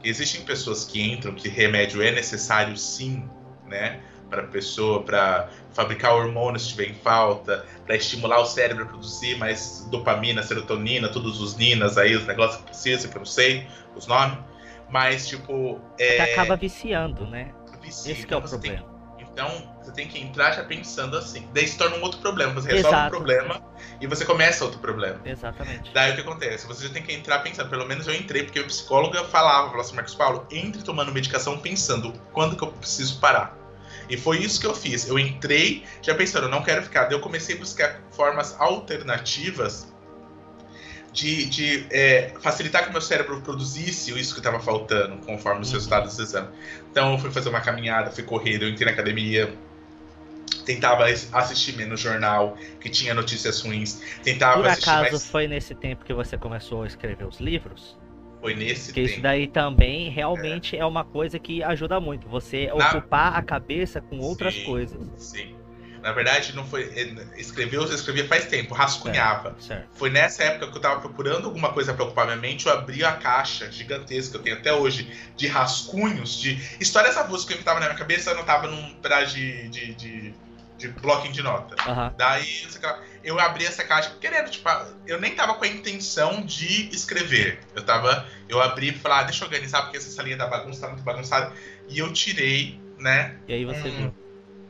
Existem pessoas que entram que remédio é necessário sim, né? Para pessoa, para fabricar hormônios se tiver em falta, para estimular o cérebro a produzir mais dopamina, serotonina, todos os ninas aí, os negócios que precisa, que eu não sei os nomes. Mas, tipo, Que é. acaba viciando, né? vicia. Esse é o você tem- problema. Então, você tem que entrar já pensando assim. Daí se torna um outro problema. Você resolve Exato. um problema e você começa outro problema. Exatamente. Daí o que acontece? Você já tem que entrar pensando. Pelo menos eu entrei, porque o psicóloga falava, falava assim, Marcos Paulo, entre tomando medicação pensando quando que eu preciso parar. E foi isso que eu fiz. Eu entrei já pensando, não quero ficar. Daí eu comecei a buscar formas alternativas de, de é, facilitar que o meu cérebro produzisse isso que estava faltando, conforme os Uhum. resultados do exame. Então eu fui fazer uma caminhada, fui correr, eu entrei na academia, tentava as- assistir menos jornal, que tinha notícias ruins, tentava Por acaso mais... foi nesse tempo que você começou a escrever os livros? Foi nesse Porque isso tempo. daí também realmente é. uma coisa que ajuda muito. Você Na- ocupar a cabeça com outras Sim. coisas. Sim. Na verdade, não foi. Escreveu, eu escrevia faz tempo, rascunhava. Certo. Foi nessa época que eu tava procurando alguma coisa pra ocupar minha mente, eu abri a caixa gigantesca que eu tenho até hoje, de rascunhos, de histórias avulsas que eu tava na minha cabeça, eu anotava num pedaço de, de, de, de bloquinho de nota. Aham. Daí, não eu abri essa caixa querendo, tipo, eu nem tava com a intenção de escrever. Eu tava, eu abri e falei, ah, deixa eu organizar, porque essa salinha da bagunça tá muito bagunçada. E eu tirei, né, E aí você Hum. viu.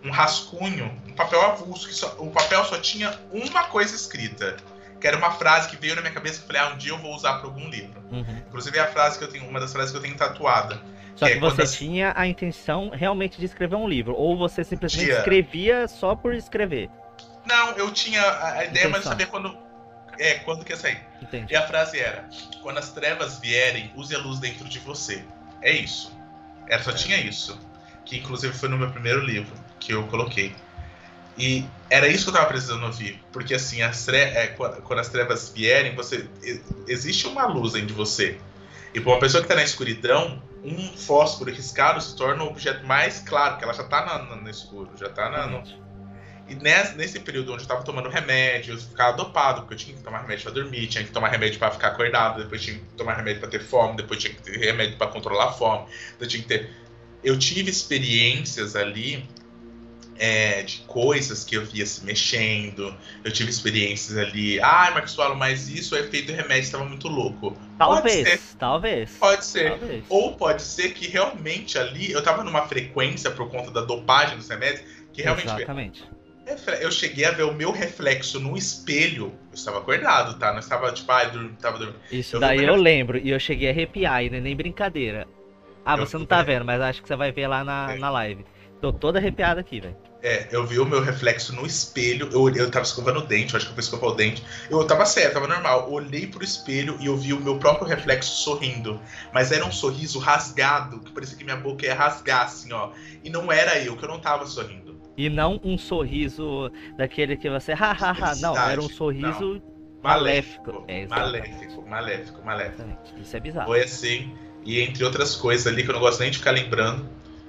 Um rascunho, um papel avulso, que só- o papel só tinha uma coisa escrita. Que era uma frase que veio na minha cabeça e falei, ah, um dia eu vou usar para algum livro. Uhum. Inclusive é a frase que eu tenho, uma das frases que eu tenho tatuada. Só É, que quando você as- tinha a intenção realmente de escrever um livro. Ou você simplesmente Tinha. escrevia só por escrever. Não, eu tinha a a ideia, mas eu sabia quando. É, quando que ia sair. Entende? E a frase era: Quando as trevas vierem, use a luz dentro de você. É isso. Era, só tinha isso. Que inclusive foi no meu primeiro livro que eu coloquei. E era isso que eu tava precisando ouvir. Porque assim, as tre é, quando, as trevas vierem, você. Existe uma luz dentro de você. E pra uma pessoa que tá na escuridão, um fósforo riscado se torna o objeto mais claro, porque ela já tá na- na- no escuro, já tá na, no, e nesse, nesse período onde eu tava tomando remédio, eu ficava dopado, porque eu tinha que tomar remédio pra dormir, tinha que tomar remédio pra ficar acordado, depois tinha que tomar remédio pra ter fome, depois tinha que ter remédio pra controlar a fome, eu tinha que ter. Eu tive experiências ali é, de coisas que eu via se mexendo, eu tive experiências ali. Ai, Marcos Paulo, mas isso é efeito do remédio, estava muito louco. Pode ser, Talvez, talvez. pode ser. Talvez. Ou pode ser que realmente ali eu tava numa frequência por conta da dopagem dos remédios que realmente Exatamente. Eu cheguei a ver o meu reflexo no espelho. Eu estava acordado, tá? Não estava, tipo, ah, eu tava dormindo. Isso Eu daí eu lembro. E eu cheguei a arrepiar, e não é nem brincadeira. Ah, Eu você não tá vendo, mas acho que você vai ver lá na, É. na live. Tô todo arrepiado aqui, velho. É, eu vi o meu reflexo no espelho. Eu, eu tava escovando o dente, eu acho que eu fui escovar o dente. Eu tava certo, tava normal. Olhei pro espelho e eu vi o meu próprio reflexo sorrindo. Mas era um sorriso rasgado, que parecia que minha boca ia rasgar, assim, ó. E não era eu, que eu não tava sorrindo. E não um sorriso daquele que você. Hahaha. não, era um sorriso maléfico. É, exatamente. maléfico, maléfico, maléfico. Isso é bizarro. Foi assim, e entre outras coisas ali que eu não gosto nem de ficar lembrando,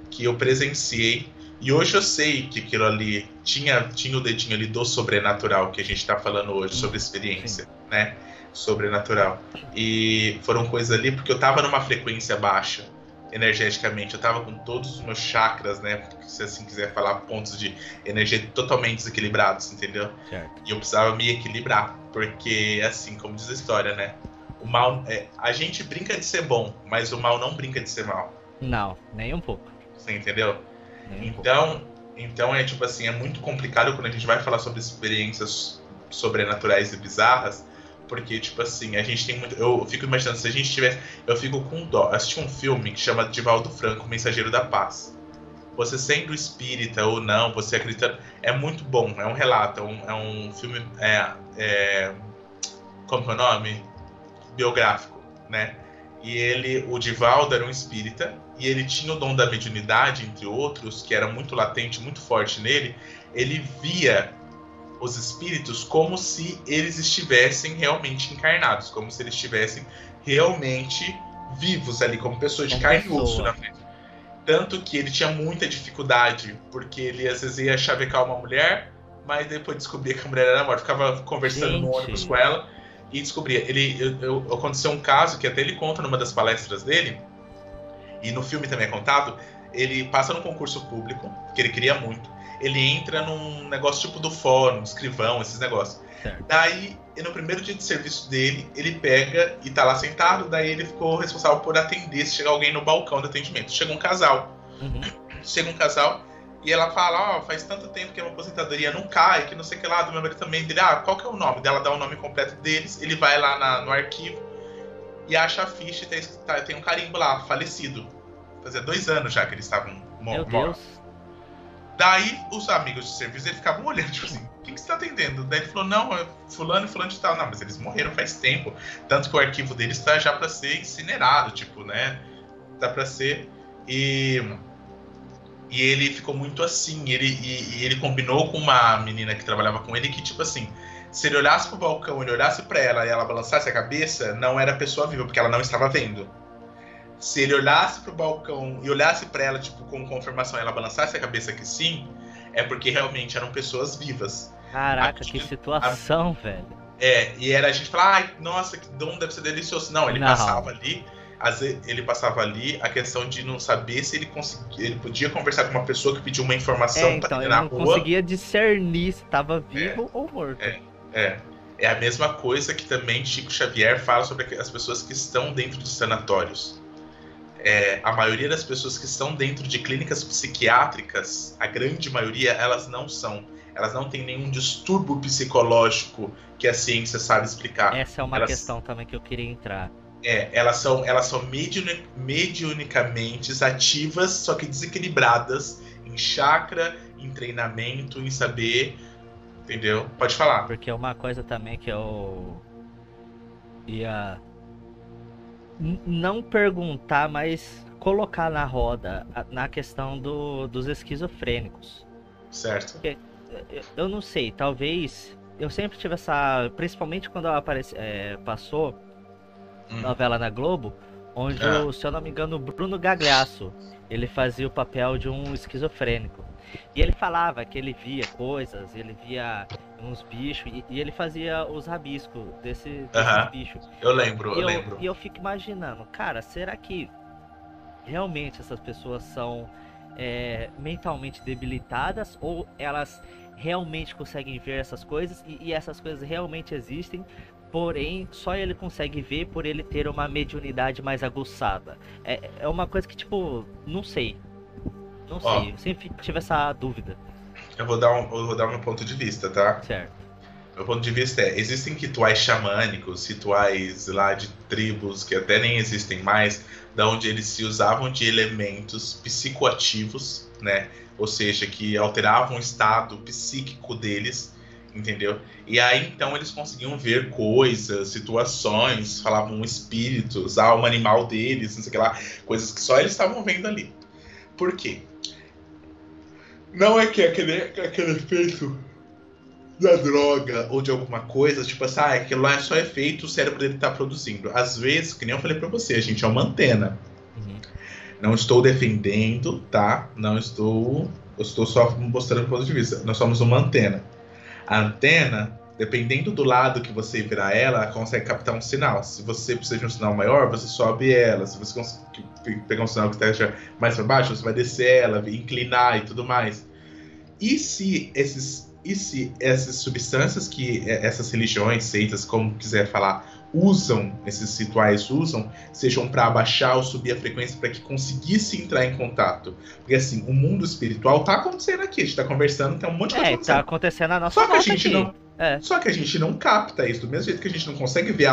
que eu presenciei. E hoje eu sei que aquilo ali tinha, tinha o dedinho ali do sobrenatural que a gente tá falando hoje, sobre experiência, né? Sobrenatural. E foram coisas ali porque eu tava numa frequência baixa, energeticamente. Eu tava com todos os meus chakras, né? Se assim quiser falar, pontos de energia totalmente desequilibrados, entendeu? Certo. E eu precisava me equilibrar, porque assim, como diz a história, né? O mal, é, a gente brinca de ser bom, mas o mal não brinca de ser mal. Não, nem um pouco. Você entendeu? Então, então é tipo assim, é muito complicado quando a gente vai falar sobre experiências sobrenaturais e bizarras, porque tipo assim, a gente tem muito, eu fico imaginando se a gente tivesse, eu fico com dó. Assisti um filme que chama Divaldo Franco, Mensageiro da Paz. Você sendo espírita ou não, você acredita, é muito bom. É um relato, é um, é um filme, é, é, como que é o nome? Biográfico, né? E ele, o Divaldo era um espírita e ele tinha o dom da mediunidade, entre outros, que era muito latente, muito forte nele. Ele via os espíritos como se eles estivessem realmente encarnados, como se eles estivessem realmente vivos ali, como pessoas de Como carne e osso na frente. Tanto que ele tinha muita dificuldade, porque ele às vezes ia chavecar uma mulher, mas depois descobria que a mulher era morta. Ficava conversando no Gente. ônibus com ela e descobria. Ele, eu, eu- aconteceu um caso que até ele conta numa das palestras dele, e no filme também é contado. Ele passa num concurso público, que ele queria muito. Ele entra num negócio tipo do fórum, escrivão, esses negócios. Certo. Daí, no primeiro dia de serviço dele, ele pega e tá lá sentado. Daí ele ficou responsável por atender se chegar alguém no balcão de atendimento. Chega um casal. Uhum. Chega um casal E ela fala, ó, oh, faz tanto tempo que a minha aposentadoria não cai, que não sei o que lá, do meu marido também. Dele, ah, qual que é o nome? Dela dá o nome completo deles, ele vai lá na, no arquivo e acha a ficha e tem, tá, tem um carimbo lá, falecido. Fazia dois anos já que eles estavam mortos. Daí os amigos de serviço eles ficavam olhando, tipo assim, o que, que você tá atendendo? Daí ele falou, não, fulano e fulano de tal. Não, mas eles morreram faz tempo. Tanto que o arquivo deles está já para ser incinerado, tipo, né? Tá para ser. E e ele ficou muito assim. Ele, e, e, ele combinou com uma menina que trabalhava com ele que, tipo assim, se ele olhasse pro balcão, ele olhasse para ela e ela balançasse a cabeça, não era pessoa viva, porque ela não estava vendo. Se ele olhasse pro balcão e olhasse para ela, tipo, com confirmação e ela balançasse a cabeça que sim, é porque realmente eram pessoas vivas. Caraca, que situação, a... velho. É, e era a gente falar, ai, nossa, que dom deve ser delicioso. Não, ele não. passava ali ele passava ali a questão de não saber se ele conseguia, ele podia conversar com uma pessoa que pediu uma informação é, então, ele na não conseguia discernir se estava vivo é, ou morto. É, é. É a mesma coisa que também Chico Xavier fala sobre as pessoas que estão dentro dos sanatórios. É, a maioria das pessoas que estão dentro de clínicas psiquiátricas, a grande maioria, elas não são. Elas não têm nenhum distúrbio psicológico que a ciência sabe explicar. Essa é uma elas... questão também que eu queria entrar. É, elas são, elas são mediuni mediunicamente ativas, só que desequilibradas em chakra, em treinamento, em saber. Entendeu? Pode falar. Porque uma coisa também que eu ia não perguntar, mas colocar na roda na questão do, dos esquizofrênicos. Certo. Porque, eu não sei, talvez. Eu sempre tive essa. Principalmente quando ela aparece, é, passou hum. novela na Globo, onde, é. o, se eu não me engano, o Bruno Gagliasso, ele fazia o papel de um esquizofrênico. E ele falava que ele via coisas, ele via uns bichos, e, e ele fazia os rabiscos desse, desses bichos. Eu lembro, e eu, lembro. E eu fico imaginando, cara, será que realmente essas pessoas são é, mentalmente debilitadas ou elas realmente conseguem ver essas coisas e, e essas coisas realmente existem, Porém, só ele consegue ver por ele ter uma mediunidade mais aguçada. É, é uma coisa que, tipo, não sei. Não Ó, sei, eu sempre tive essa dúvida. Eu vou dar, um, eu vou dar meu ponto de vista, tá? Certo. Meu ponto de vista é, existem rituais xamânicos, rituais lá de tribos que até nem existem mais, da onde eles se usavam de elementos psicoativos, né? Ou seja, que alteravam o estado psíquico deles entendeu? E aí então eles conseguiam ver coisas, situações, falavam espíritos, alma animal deles, não sei o que lá, coisas que só eles estavam vendo ali. Por quê? Não é que aquele, aquele efeito da droga ou de alguma coisa, tipo assim, ah, aquilo lá é só efeito, o cérebro dele tá produzindo. Às vezes, que nem eu falei pra você, a gente é uma antena. Uhum. Não estou defendendo, tá? Não estou. Eu estou só mostrando o ponto de vista. Nós somos uma antena. A antena, dependendo do lado que você virar ela, ela consegue captar um sinal. Se você precisa de um sinal maior, você sobe ela. Se você conseguir pegar um sinal que esteja mais para baixo, você vai descer ela, inclinar e tudo mais. E se esses e se essas substâncias que essas religiões, seitas, como quiser falar, usam, esses rituais usam, sejam para abaixar ou subir a frequência para que conseguisse entrar em contato. Porque assim, o mundo espiritual tá acontecendo aqui, a gente tá conversando, tem um monte de coisa é, acontecendo. tá acontecendo na nossa Só que a gente aqui. não é. Só que a gente não capta isso, do mesmo jeito que a gente não consegue ver,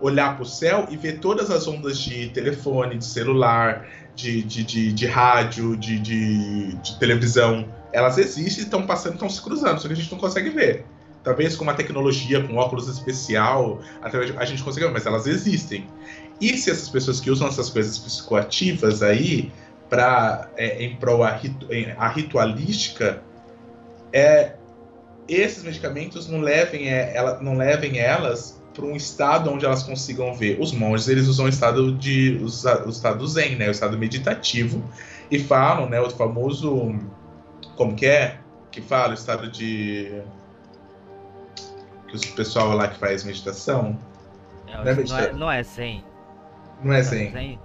olhar para o céu e ver todas as ondas de telefone, de celular, de, de, de, de rádio, de, de, de televisão. Elas existem, estão passando, estão se cruzando, só que a gente não consegue ver. Talvez com uma tecnologia, com óculos especial, a gente consiga, mas elas existem. E se essas pessoas que usam essas coisas psicoativas aí, para é, em prol a, a ritualística, é, esses medicamentos não levem, é, ela, não levem elas para um estado onde elas consigam ver. Os monges eles usam o estado de o, estado zen, né, o estado meditativo, e falam, né, o famoso como que é que fala o estado de que o pessoal lá que faz meditação. É, não, é não, é, não é zen. Não é zen. zen?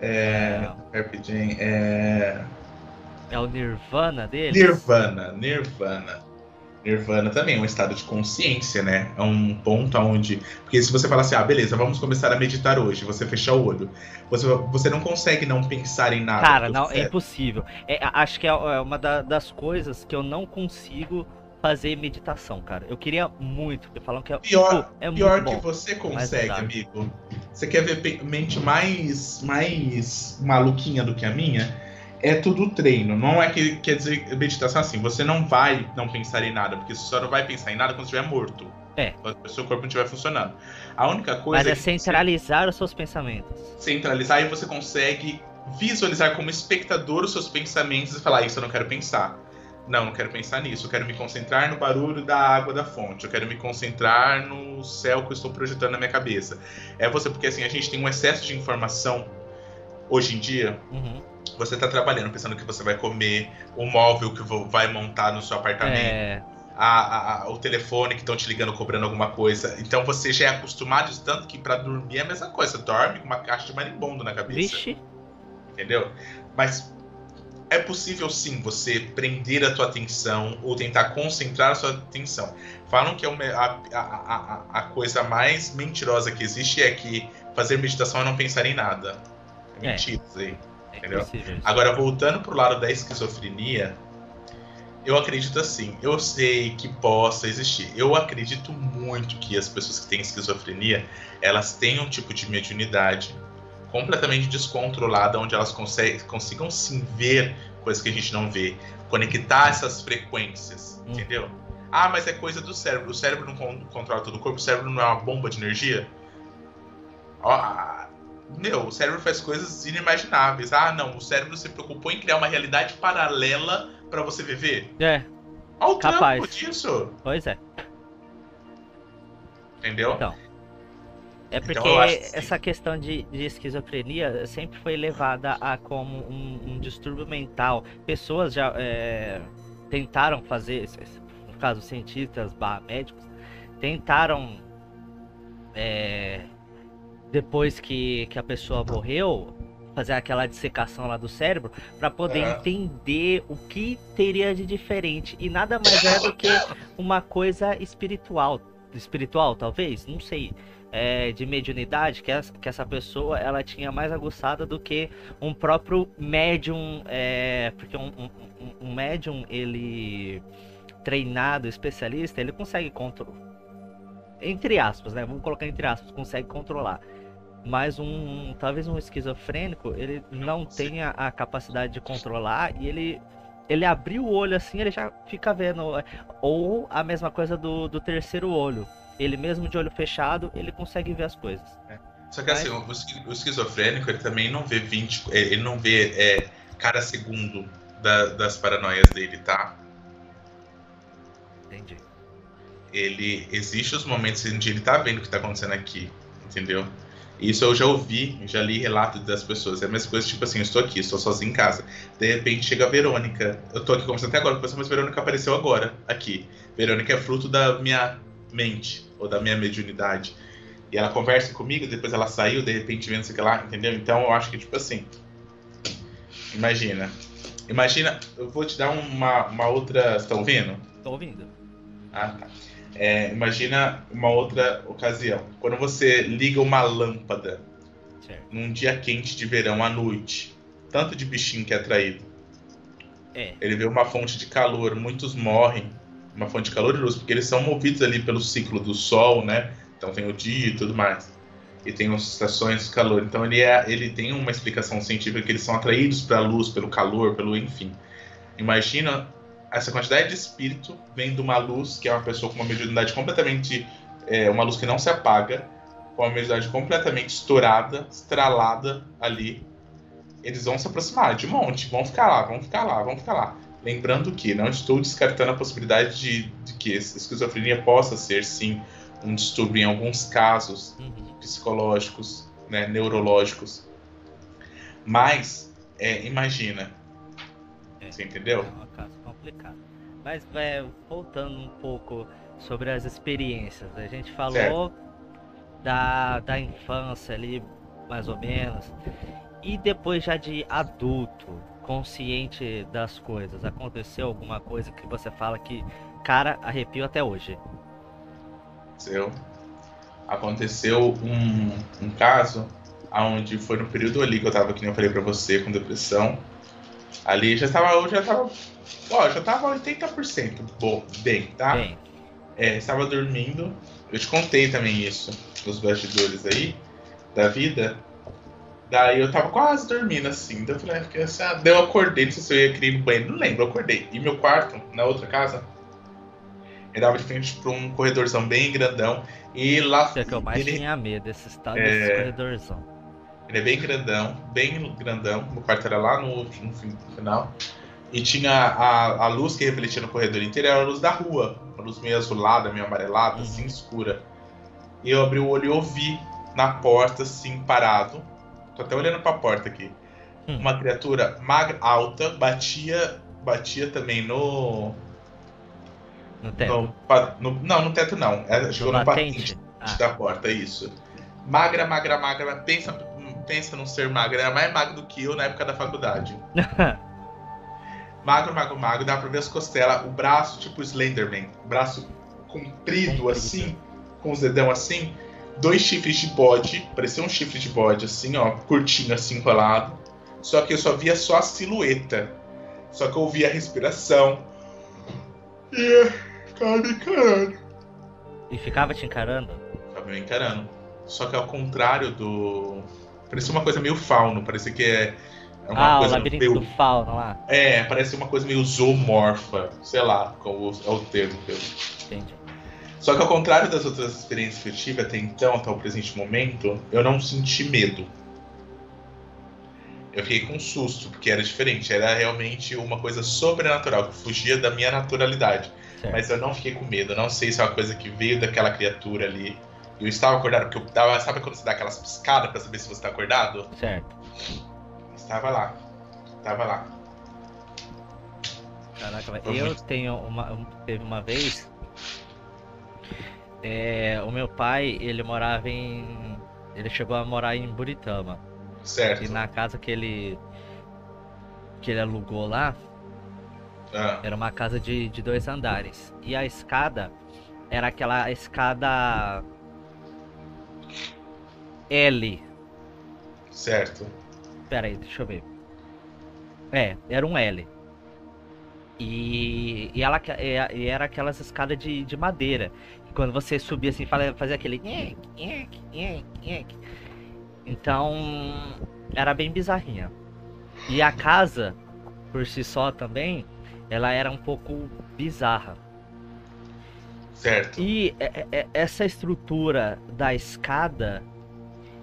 É. Rapidinho. É. É o Nirvana dele? Nirvana, Nirvana. Nirvana também é um estado de consciência, né? É um ponto onde. Porque se você falar assim, ah, beleza, vamos começar a meditar hoje, você fechar o olho, você, você não consegue não pensar em nada. Cara, não, é impossível. É, acho que é, é uma da, das coisas que eu não consigo fazer meditação, cara. Eu queria muito, porque falam que é, pior, é pior que bom, você consegue, amigo. Você quer ver mente mais, mais maluquinha do que a minha? é tudo treino. Não é que quer dizer meditação assim, você não vai não pensar em nada, porque você só não vai pensar em nada quando estiver morto. É. Quando o seu corpo não estiver funcionando. A única coisa. Mas é, é centralizar você... os seus pensamentos. Centralizar e você consegue visualizar como espectador os seus pensamentos e falar: Isso eu não quero pensar. Não, não quero pensar nisso. Eu quero me concentrar no barulho da água da fonte. Eu quero me concentrar no céu que eu estou projetando na minha cabeça. É você, porque assim, a gente tem um excesso de informação hoje em dia. Uhum você está trabalhando pensando que você vai comer, o móvel que vai montar no seu apartamento. É. A, a, o telefone que estão te ligando cobrando alguma coisa. Então você já é acostumado tanto que para dormir é a mesma coisa. Você dorme com uma caixa de marimbondo na cabeça. Vixe. Entendeu? Mas é possível sim você prender a tua atenção ou tentar concentrar a sua atenção. Falam que é a, a, a, coisa mais mentirosa que existe é que fazer meditação é não pensar em nada. É mentira isso aí. Entendeu? Agora, voltando pro lado da esquizofrenia, eu acredito assim, eu sei que possa existir. Eu acredito muito que as pessoas que têm esquizofrenia, elas têm um tipo de mediunidade completamente descontrolada, onde elas conseguem, consigam sim ver coisas que a gente não vê, conectar essas frequências, hum. entendeu? Ah, mas é coisa do cérebro. O cérebro não controla todo o corpo, o cérebro não é uma bomba de energia. Ó, meu, o cérebro faz coisas inimagináveis. Ah, não, o cérebro se preocupou em criar uma realidade paralela para você viver. É. Olha o Capaz. trampo disso. Pois é. Entendeu? Então. É então, porque então, essa questão de, de, esquizofrenia sempre foi levada a como um, um distúrbio mental. Pessoas já é, tentaram fazer, no caso cientistas, médicos, tentaram é, depois que, que a pessoa morreu, fazer aquela dissecação lá do cérebro para poder é. entender o que teria de diferente e nada mais é do que uma coisa espiritual espiritual talvez não sei é, de mediunidade que essa, que essa pessoa ela tinha mais aguçada do que um próprio médium é, porque um, um, um médium ele treinado especialista ele consegue controlar entre aspas né vamos colocar entre aspas consegue controlar. Mas um talvez um esquizofrênico ele não tenha a capacidade de controlar e ele ele abriu o olho assim ele já fica vendo ou a mesma coisa do, do terceiro olho ele mesmo de olho fechado ele consegue ver as coisas é. só que assim, Mas... assim o esquizofrênico ele também não vê 20 ele não vê é, cada segundo da, das paranoias dele tá entendi ele existe os momentos em que ele tá vendo o que tá acontecendo aqui entendeu isso eu já ouvi, já li relatos das pessoas. É a mesma coisa, tipo assim, eu estou aqui, estou sozinho em casa. De repente chega a Verônica. Eu estou aqui conversando até agora com você, mas Verônica apareceu agora, aqui. Verônica é fruto da minha mente, ou da minha mediunidade. E ela conversa comigo, depois ela saiu, de repente vendo isso lá, entendeu? Então eu acho que, tipo assim. Imagina. Imagina, eu vou te dar uma, uma outra. Estão ouvindo? Estou ouvindo. Ah, tá. É, imagina uma outra ocasião. Quando você liga uma lâmpada certo. num dia quente de verão à noite, tanto de bichinho que é atraído. É. Ele vê uma fonte de calor, muitos morrem. Uma fonte de calor e luz, porque eles são movidos ali pelo ciclo do sol, né? Então tem o dia e tudo mais. E tem as estações de calor. Então ele, é, ele tem uma explicação científica que eles são atraídos pela luz, pelo calor, pelo enfim. Imagina essa quantidade de espírito vem de uma luz, que é uma pessoa com uma mediunidade completamente. É, uma luz que não se apaga, com uma mediunidade completamente estourada, estralada ali. Eles vão se aproximar de monte, vão ficar lá, vão ficar lá, vão ficar lá. Lembrando que não estou descartando a possibilidade de, de que a esquizofrenia possa ser, sim, um distúrbio em alguns casos uhum. psicológicos, né, neurológicos. Mas, é, imagina, é, você entendeu? É complicado. Mas é, voltando um pouco sobre as experiências, a gente falou da, da infância ali, mais ou menos, e depois já de adulto, consciente das coisas, aconteceu alguma coisa que você fala que Cara, arrepio até hoje. Seu. Aconteceu um, um caso onde foi no período ali que eu tava, que nem eu falei pra você, com depressão. Ali já tava, eu já tava, ó, já tava 80% bom, bem, tá? Bem, É, estava dormindo. Eu te contei também isso nos bastidores aí da vida. Daí eu tava quase dormindo assim. Daí eu falei, ah, fiquei assim, ah, daí eu acordei, não sei se eu ia querer ir no banheiro, não lembro, eu acordei. E meu quarto, na outra casa, ele dava de frente pra um corredorzão bem grandão. E lá isso é que eu mais ele, tinha medo, esse estado É. desse corredorzão. ele é bem grandão, bem grandão. Meu quarto era lá no, no fim- no final. E tinha a, a luz que refletia no corredor inteiro, era a luz da rua. Uma luz meio azulada, meio amarelada, Uhum. assim, escura. E eu abri o olho e ouvi na porta, assim, parado. Tô até olhando pra porta aqui. Hum. Uma criatura magra, alta, batia, batia também no. No teto. no, no- não, no teto não. Ela chegou no no batente. patente da porta, isso. Magra, magra, magra. Pensa, pensa num ser magro. Era mais magro do que eu na época da faculdade. Magro, magro, magro. Dá pra ver as costelas. O braço, tipo Slenderman. Braço comprido, Comprido. assim. Com os dedão assim. Dois chifres de bode. Parecia um chifre de bode, assim, ó. Curtinho, assim, enrolado. Só que eu só via só a silhueta. Só que eu ouvia a respiração. E cara me encarando. E ficava te encarando? Tava me encarando. Só que ao contrário do. Parecia uma coisa meio fauno. Parecia que é. é uma ah, o coisa labirinto meio do fauno lá. é, parece uma coisa meio zoomorfa, sei lá qual é o termo que eu. Entendi. Só que ao contrário das outras experiências que eu tive até então, até o presente momento, eu não senti medo. Eu fiquei com susto, porque era diferente, era realmente uma coisa sobrenatural, que fugia da minha naturalidade. Certo. Mas eu não fiquei com medo, não sei se é uma coisa que veio daquela criatura ali. Eu estava acordado, porque eu. Sabe quando você dá aquelas piscadas pra saber se você tá acordado? Certo. Estava lá. Estava lá. Caraca, eu tenho uma. um- Teve uma vez. É, o meu pai, ele morava em. Ele chegou a morar em Buritama. Certo. E na casa que ele. Que ele alugou lá, Ah, era uma casa de, de dois andares. E a escada era aquela escada. L. certo. Pera aí, deixa eu ver. É, era um L. E, e, ela, e- era aquelas escadas de, de madeira. Quando você subia assim, fazia aquele. Então, era bem bizarrinha. E a casa, por si só também, ela era um pouco bizarra. Certo. E é- é- essa estrutura da escada,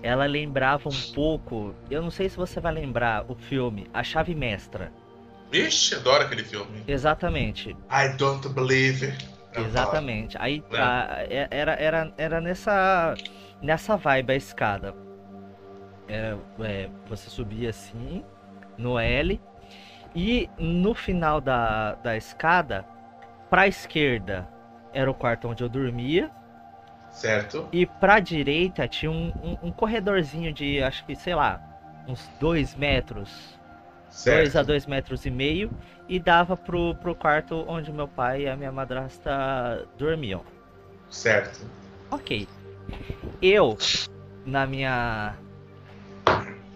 ela lembrava um pouco. Eu não sei se você vai lembrar o filme A Chave Mestra. Vixe, adoro aquele filme. Exatamente, I don't believe. it. Exatamente. Aí É. a- é- era, era, era nessa, nessa vibe a escada. Era, é, você subia assim, no L, e no final da, da escada, pra esquerda era o quarto onde eu dormia. Certo. E pra direita tinha um, um, um corredorzinho de, acho que, sei lá, uns dois metros. Certo. dois a dois metros e meio. E dava pro, pro quarto onde meu pai e a minha madrasta dormiam. Certo. Ok. Eu, na minha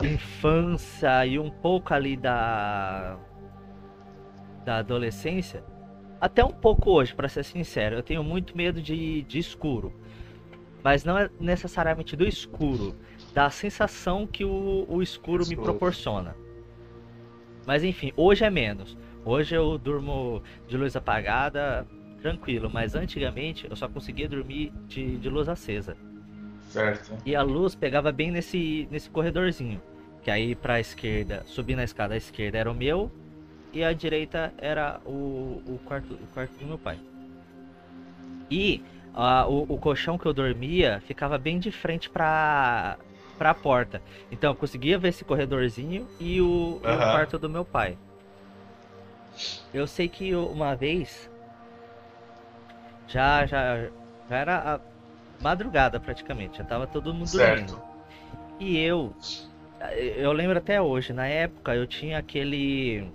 infância e um pouco ali da. da adolescência, até um pouco hoje, pra ser sincero, eu tenho muito medo de, de escuro. Mas não é necessariamente do escuro, da sensação que o, o escuro me Escuro. proporciona. Mas enfim, hoje é menos. Hoje eu durmo de luz apagada, tranquilo, mas antigamente eu só conseguia dormir de, de luz acesa. Certo. E a luz pegava bem nesse, nesse corredorzinho. Que aí pra esquerda, subir na escada à esquerda era o meu e a direita era o, o, quarto, o quarto do meu pai. E ah, o, o colchão que eu dormia ficava bem de frente pra, pra porta. Então eu conseguia ver esse corredorzinho e o, e o quarto do meu pai. Eu sei que uma vez já já já era a madrugada praticamente, já tava todo mundo dormindo. Certo. E eu eu lembro até hoje, na época eu tinha aquele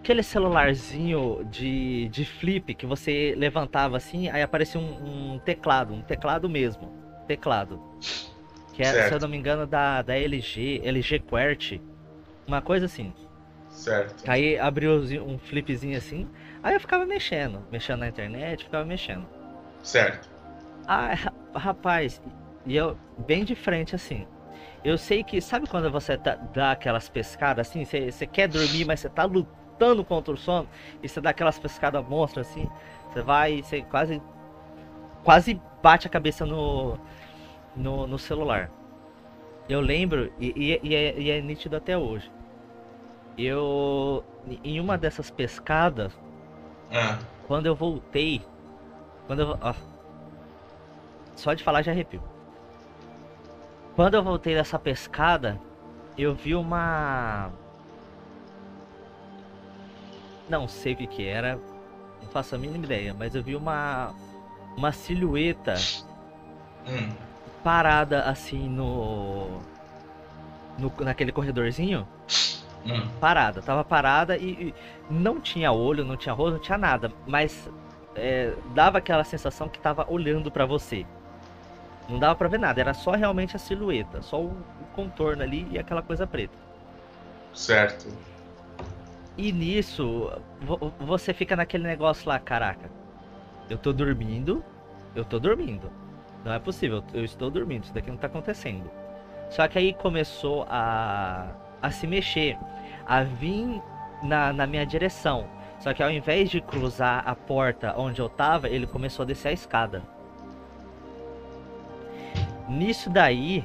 aquele celularzinho de, de flip que você levantava assim, aí aparecia um, um teclado, um teclado mesmo. Teclado. Que era, certo. se eu não me engano, da, da LG, LG QWERTY. Uma coisa assim. Certo. Aí abriu um flipzinho assim. Aí eu ficava mexendo. Mexendo na internet, ficava mexendo. Certo. Ah, rapaz, e eu bem de frente assim. Eu sei que, sabe quando você tá, dá aquelas pescadas assim? Você, você quer dormir, mas você tá lutando contra o sono. E você dá aquelas pescadas monstras assim. Você vai, você quase. Quase bate a cabeça no. No, no celular. Eu lembro, e, e, e, é, e é nítido até hoje. Eu. Em uma dessas pescadas. Ah. Quando eu voltei. Quando eu. Ó, só de falar já arrepio. Quando eu voltei dessa pescada, eu vi uma. Não sei o que que era, não faço a mínima ideia, mas eu vi uma. Uma silhueta hum. Parada assim no. no naquele corredorzinho. Hum. Parada, tava parada e, e, não tinha olho, não tinha rosto, não tinha nada, mas é, dava aquela sensação que tava olhando para você. Não dava pra ver nada, era só realmente a silhueta, só o, o contorno ali e aquela coisa preta. Certo. E nisso, você fica naquele negócio lá, caraca. Eu tô dormindo, eu tô dormindo. Não é possível, eu estou dormindo, isso daqui não tá acontecendo. Só que aí começou a, a se mexer, a vir na, na minha direção. Só que ao invés de cruzar a porta onde eu tava, ele começou a descer a escada. Nisso daí,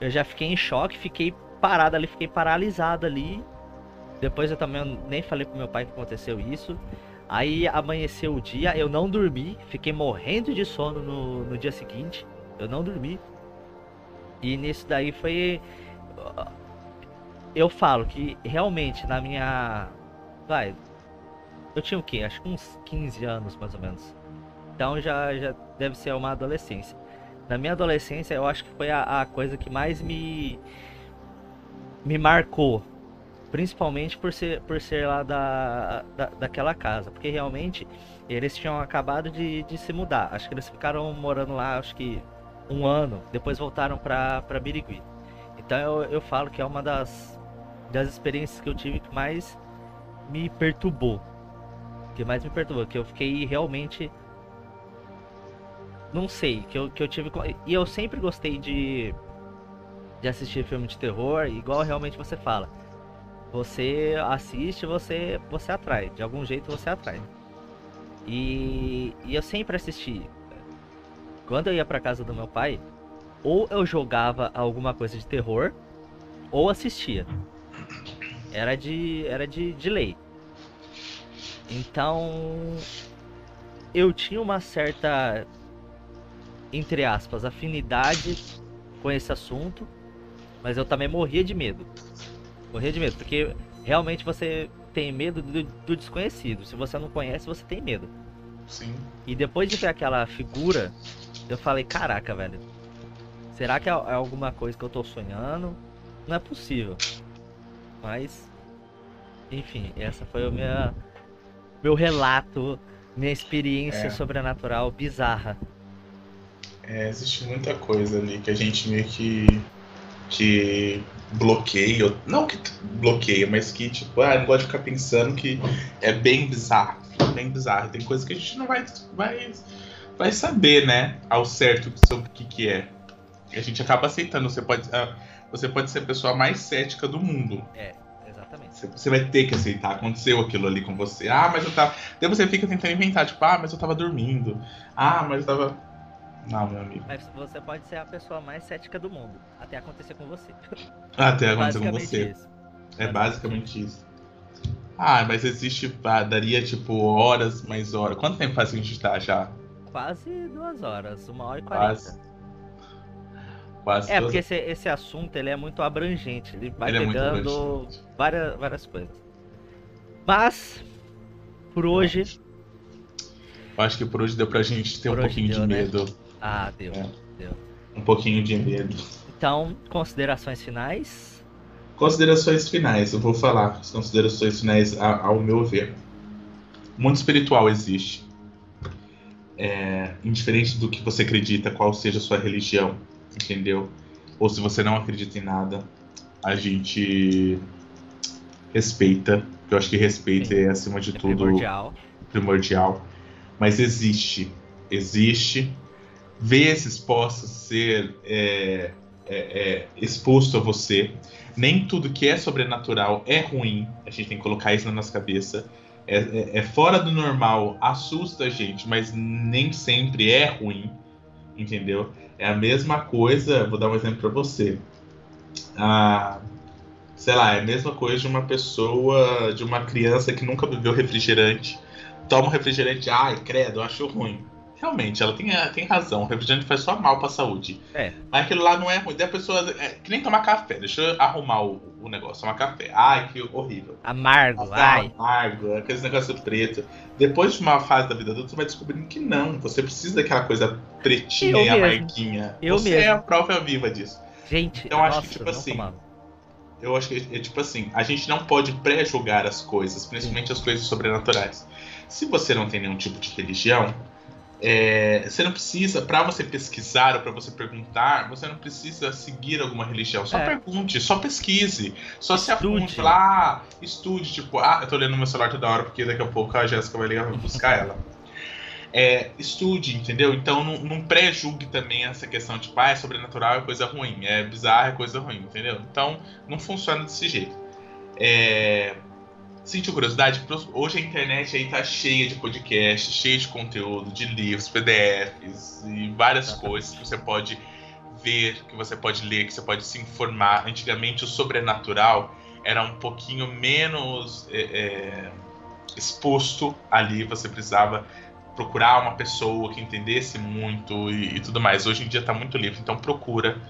eu já fiquei em choque, fiquei parado ali, fiquei paralisado ali. Depois eu também nem falei pro meu pai que aconteceu isso. Aí amanheceu o dia, eu não dormi, fiquei morrendo de sono no, no dia seguinte. Eu não dormi. E nisso daí foi. Eu falo que realmente na minha. Vai. Eu tinha o quê? Acho que uns 15 anos mais ou menos. Então já, já deve ser uma adolescência na minha adolescência, eu acho que foi a, a coisa que mais me me marcou. Principalmente por ser, por ser lá da, da, daquela casa. Porque realmente eles tinham acabado de, de se mudar. Acho que eles ficaram morando lá, acho que um ano. Depois voltaram pra Birigui. Então eu, eu falo que é uma das, das experiências que eu tive que mais me perturbou. Que mais me perturbou. Que eu fiquei realmente não sei, que eu, que eu tive. E eu sempre gostei de, de assistir filme de terror, igual realmente você fala. Você assiste, você, você atrai. De algum jeito você atrai. E, e eu sempre assisti. Quando eu ia pra casa do meu pai, ou eu jogava alguma coisa de terror, ou assistia. Era de, era de, de lei. Então, eu tinha uma certa entre aspas, afinidade com esse assunto, mas eu também morria de medo. Morria de medo, porque realmente você tem medo do, do desconhecido. Se você não conhece, você tem medo. Sim. E depois de ver aquela figura, eu falei, caraca, velho. Será que é, é alguma coisa que eu tô sonhando? Não é possível. Mas, enfim, essa foi o minha, meu relato, minha experiência é. sobrenatural bizarra. É, existe muita coisa ali que a gente meio que, que bloqueia, não que bloqueia, mas que tipo, ah, não gosto de ficar pensando que é bem bizarro, bem bizarro. Tem coisa que a gente não vai, vai, vai saber, né, ao certo sobre o que, que é. E a gente acaba aceitando. Você pode, ah, você pode ser a pessoa mais cética do mundo. É. Exatamente. Você vai ter que aceitar. Aconteceu aquilo ali com você. Ah, mas eu tava. Daí você fica tentando inventar, tipo, ah, mas eu tava dormindo. Ah, mas eu tava. Não, meu amigo. Mas você pode ser a pessoa mais cética do mundo, até acontecer com você. Até acontecer com você. Isso. É basicamente isso. Ah, mas existe. Ah, daria tipo horas, mais horas. Quanto tempo faz que a gente tá já? Quase duas horas, uma hora e quarenta. Quase. Quase é, duas... porque esse, esse assunto ele é muito abrangente. Ele vai ele é pegando é várias, várias coisas. Mas, por hoje. Eu acho que por hoje deu pra gente ter por um pouquinho deu, de né? medo. Né? Ah, deu, é. deu. Um pouquinho de medo. Então, considerações finais? Considerações finais, eu vou falar as considerações finais ao meu ver. O mundo espiritual existe. É, indiferente do que você acredita, qual seja a sua religião, entendeu? Ou se você não acredita em nada, a gente respeita. Eu acho que respeito é acima de é tudo primordial. primordial. Mas existe, existe. Vezes possa ser é, é, é, exposto a você. Nem tudo que é sobrenatural é ruim. A gente tem que colocar isso na nossa cabeça. É, é, é fora do normal, assusta a gente, mas nem sempre é ruim, entendeu? É a mesma coisa. Vou dar um exemplo para você. Ah, sei lá, é a mesma coisa de uma pessoa, de uma criança que nunca bebeu refrigerante, toma um refrigerante, ai, credo, eu acho ruim. Realmente, ela tem, tem razão. O refrigerante faz só mal pra saúde. É. Mas aquilo lá não é ruim. Daí a pessoa. É que nem tomar café. Deixa eu arrumar o, o negócio. Tomar café. Ai, que horrível. Amargo, Nossa, ai. Amargo, aquele negócio preto. Depois de uma fase da vida adulta, você vai descobrindo que não. Você precisa daquela coisa pretinha eu e mesmo. amarguinha. Eu você mesmo. é a prova viva disso. Gente, então nossa, acho que, tipo assim. Eu acho que é tipo assim, a gente não pode pré-julgar as coisas, principalmente Sim. as coisas sobrenaturais. Se você não tem nenhum tipo de religião, é, você não precisa, para você pesquisar ou para você perguntar, você não precisa seguir alguma religião. Só é. pergunte, só pesquise, só se afunde lá, estude. Tipo, ah, eu tô lendo meu celular toda hora porque daqui a pouco a Jéssica vai ligar pra buscar ela. É, estude, entendeu? Então não, não pré-julgue também essa questão, tipo, ah, é sobrenatural é coisa ruim, é bizarro é coisa ruim, entendeu? Então não funciona desse jeito. É, sentiu curiosidade? Hoje a internet aí tá cheia de podcasts, cheia de conteúdo, de livros, PDFs e várias coisas que você pode ver, que você pode ler, que você pode se informar. Antigamente o sobrenatural era um pouquinho menos é, é, exposto ali, você precisava procurar uma pessoa que entendesse muito e, e tudo mais. Hoje em dia está muito livre, então procura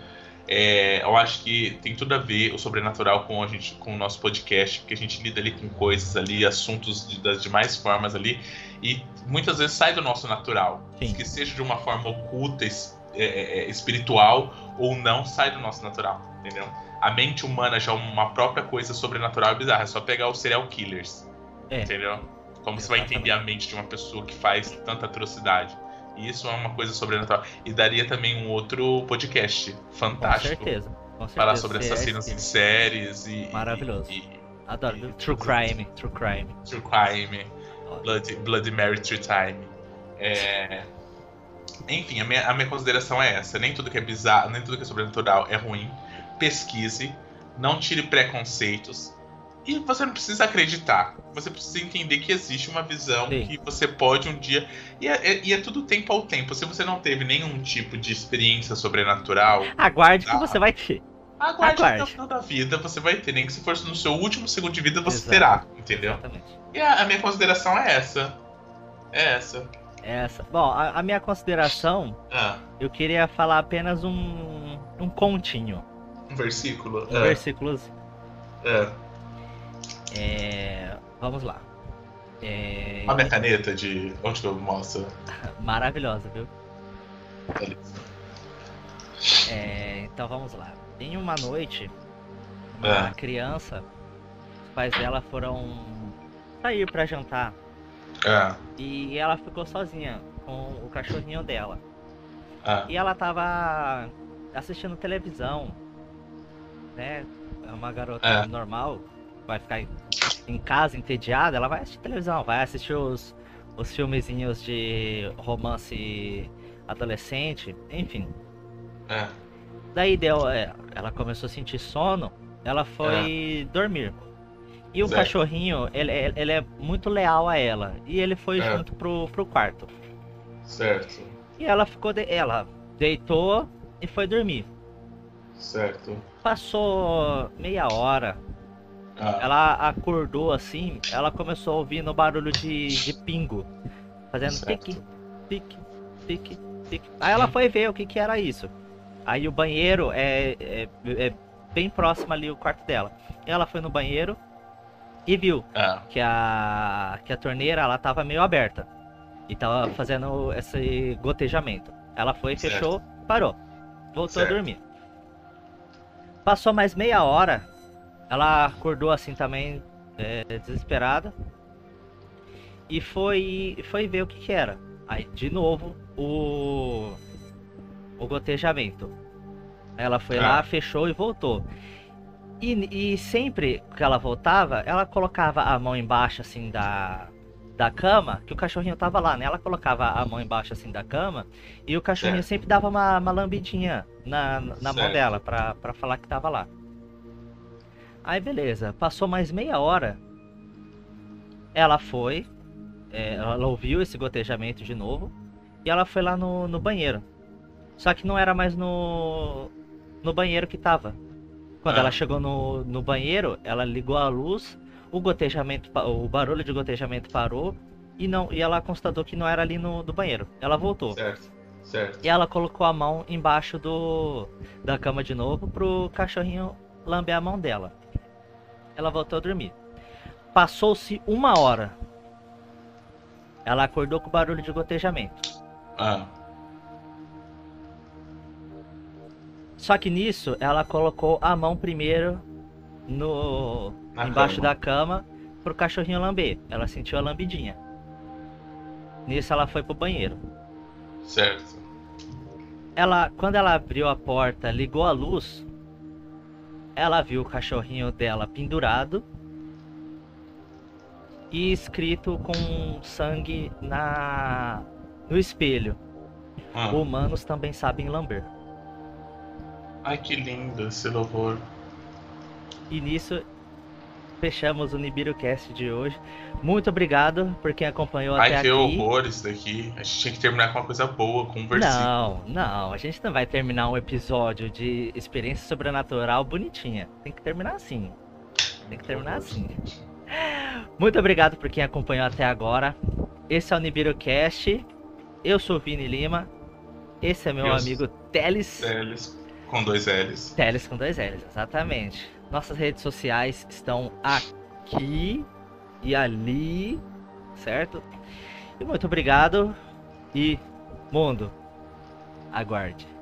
é, eu acho que tem tudo a ver o sobrenatural com a gente, com o nosso podcast, porque a gente lida ali com coisas ali, assuntos de, das demais formas ali, e muitas vezes sai do nosso natural, Sim. que seja de uma forma oculta, es, é, é, é, espiritual ou não, sai do nosso natural, entendeu? A mente humana já é uma própria coisa sobrenatural e bizarra, é só pegar os serial killers, é. entendeu? Como Exatamente. você vai entender a mente de uma pessoa que faz tanta atrocidade? Isso é uma coisa sobrenatural. E daria também um outro podcast fantástico. Com certeza. Com certeza. Falar sobre assassinos em séries e. Maravilhoso. E, Adoro. E, True Crime. True Crime. True Crime. Bloody, Bloody Mary True Time. É... Enfim, a minha, a minha consideração é essa. Nem tudo que é bizarro, nem tudo que é sobrenatural é ruim. Pesquise. Não tire preconceitos e você não precisa acreditar. Você precisa entender que existe uma visão Sim. que você pode um dia. E é, é, e é, tudo tempo ao tempo. Se você não teve nenhum tipo de experiência sobrenatural. Aguarde tá? que você vai ter. Aguarde, Aguarde. no final da vida você vai ter. Nem que se for no seu último segundo de vida você Exato. terá. Entendeu? Exatamente. E a, a, minha consideração é essa. É essa. É essa. Bom, a, a minha consideração. Ah. Eu queria falar apenas um. Um continho. Um versículo. Um é. versículo. É. É, vamos lá. É... A minha caneta de. Onde eu mostro? Maravilhosa, viu? É, então vamos lá. Em uma noite, uma é. criança, os pais dela foram sair para jantar. É. E ela ficou sozinha com o cachorrinho dela. É. E ela tava assistindo televisão, né? É uma garota é. normal, vai ficar em casa entediada, ela vai assistir televisão, vai assistir os, os filmezinhos de romance adolescente, enfim. É. Daí deu, é, ela começou a sentir sono, ela foi é. dormir. E o certo. cachorrinho, ele, ele é muito leal a ela. E ele foi é. junto pro, pro quarto. Certo. E ela ficou. De, ela deitou e foi dormir. Certo. Passou meia hora, ah. Ela acordou assim, ela começou a ouvir no barulho de, de pingo. Fazendo certo. pique, pique, pique, pique. Aí ela foi ver o que, que era isso. Aí o banheiro é, é, é bem próximo ali o quarto dela. Ela foi no banheiro e viu ah. que, a, que a torneira ela tava meio aberta. E tava fazendo esse gotejamento. Ela foi, certo. fechou, parou. Voltou certo. a dormir. Passou mais meia hora ela acordou assim também, é, desesperada. E foi, foi ver o que, que era. Aí, de novo, o, o gotejamento. Ela foi lá, Ah. fechou e voltou. E, e sempre que ela voltava, ela colocava a mão embaixo assim da, da cama, que o cachorrinho tava lá, né? Ela colocava a mão embaixo assim da cama e o cachorrinho Certo. sempre dava uma, uma lambidinha na, na mão dela pra, pra falar que tava lá. Aí beleza, passou mais meia hora. Ela foi, é, ela ouviu esse gotejamento de novo e ela foi lá no, no banheiro. Só que não era mais no, no banheiro que tava. Quando Ah. ela chegou no, no banheiro, ela ligou a luz, o gotejamento, o barulho de gotejamento parou e não e ela constatou que não era ali no, do banheiro. Ela voltou. Certo, certo. E ela colocou a mão embaixo do da cama de novo pro cachorrinho lamber a mão dela. Ela voltou a dormir. Passou-se uma hora. Ela acordou com barulho de gotejamento. Ah, Só que nisso ela colocou a mão primeiro no Na embaixo cama. da cama pro cachorrinho lamber. Ela sentiu a lambidinha. Nisso ela foi pro banheiro. certo. Ela, quando ela abriu a porta, ligou a luz, ela viu o cachorrinho dela pendurado e escrito com sangue na no espelho. Ah. Humanos também sabem lamber. Ai, que lindo esse louvor. E nisso fechamos o NibiruCast de hoje. Muito obrigado por quem acompanhou até aqui. horror isso daqui. A gente tinha que terminar com uma coisa boa, com um versículo. Não, não, a gente não vai terminar um episódio de experiência sobrenatural bonitinha. Tem que terminar assim. Tem que terminar assim. Muito obrigado por quem acompanhou até agora. Esse é o NibiruCast. Eu sou o Vini Lima. Esse é meu Eu amigo Teles. L's, com dois L's. Teles com dois L's, exatamente. Nossas redes sociais estão aqui e ali, certo? E muito obrigado. E, mundo, aguarde.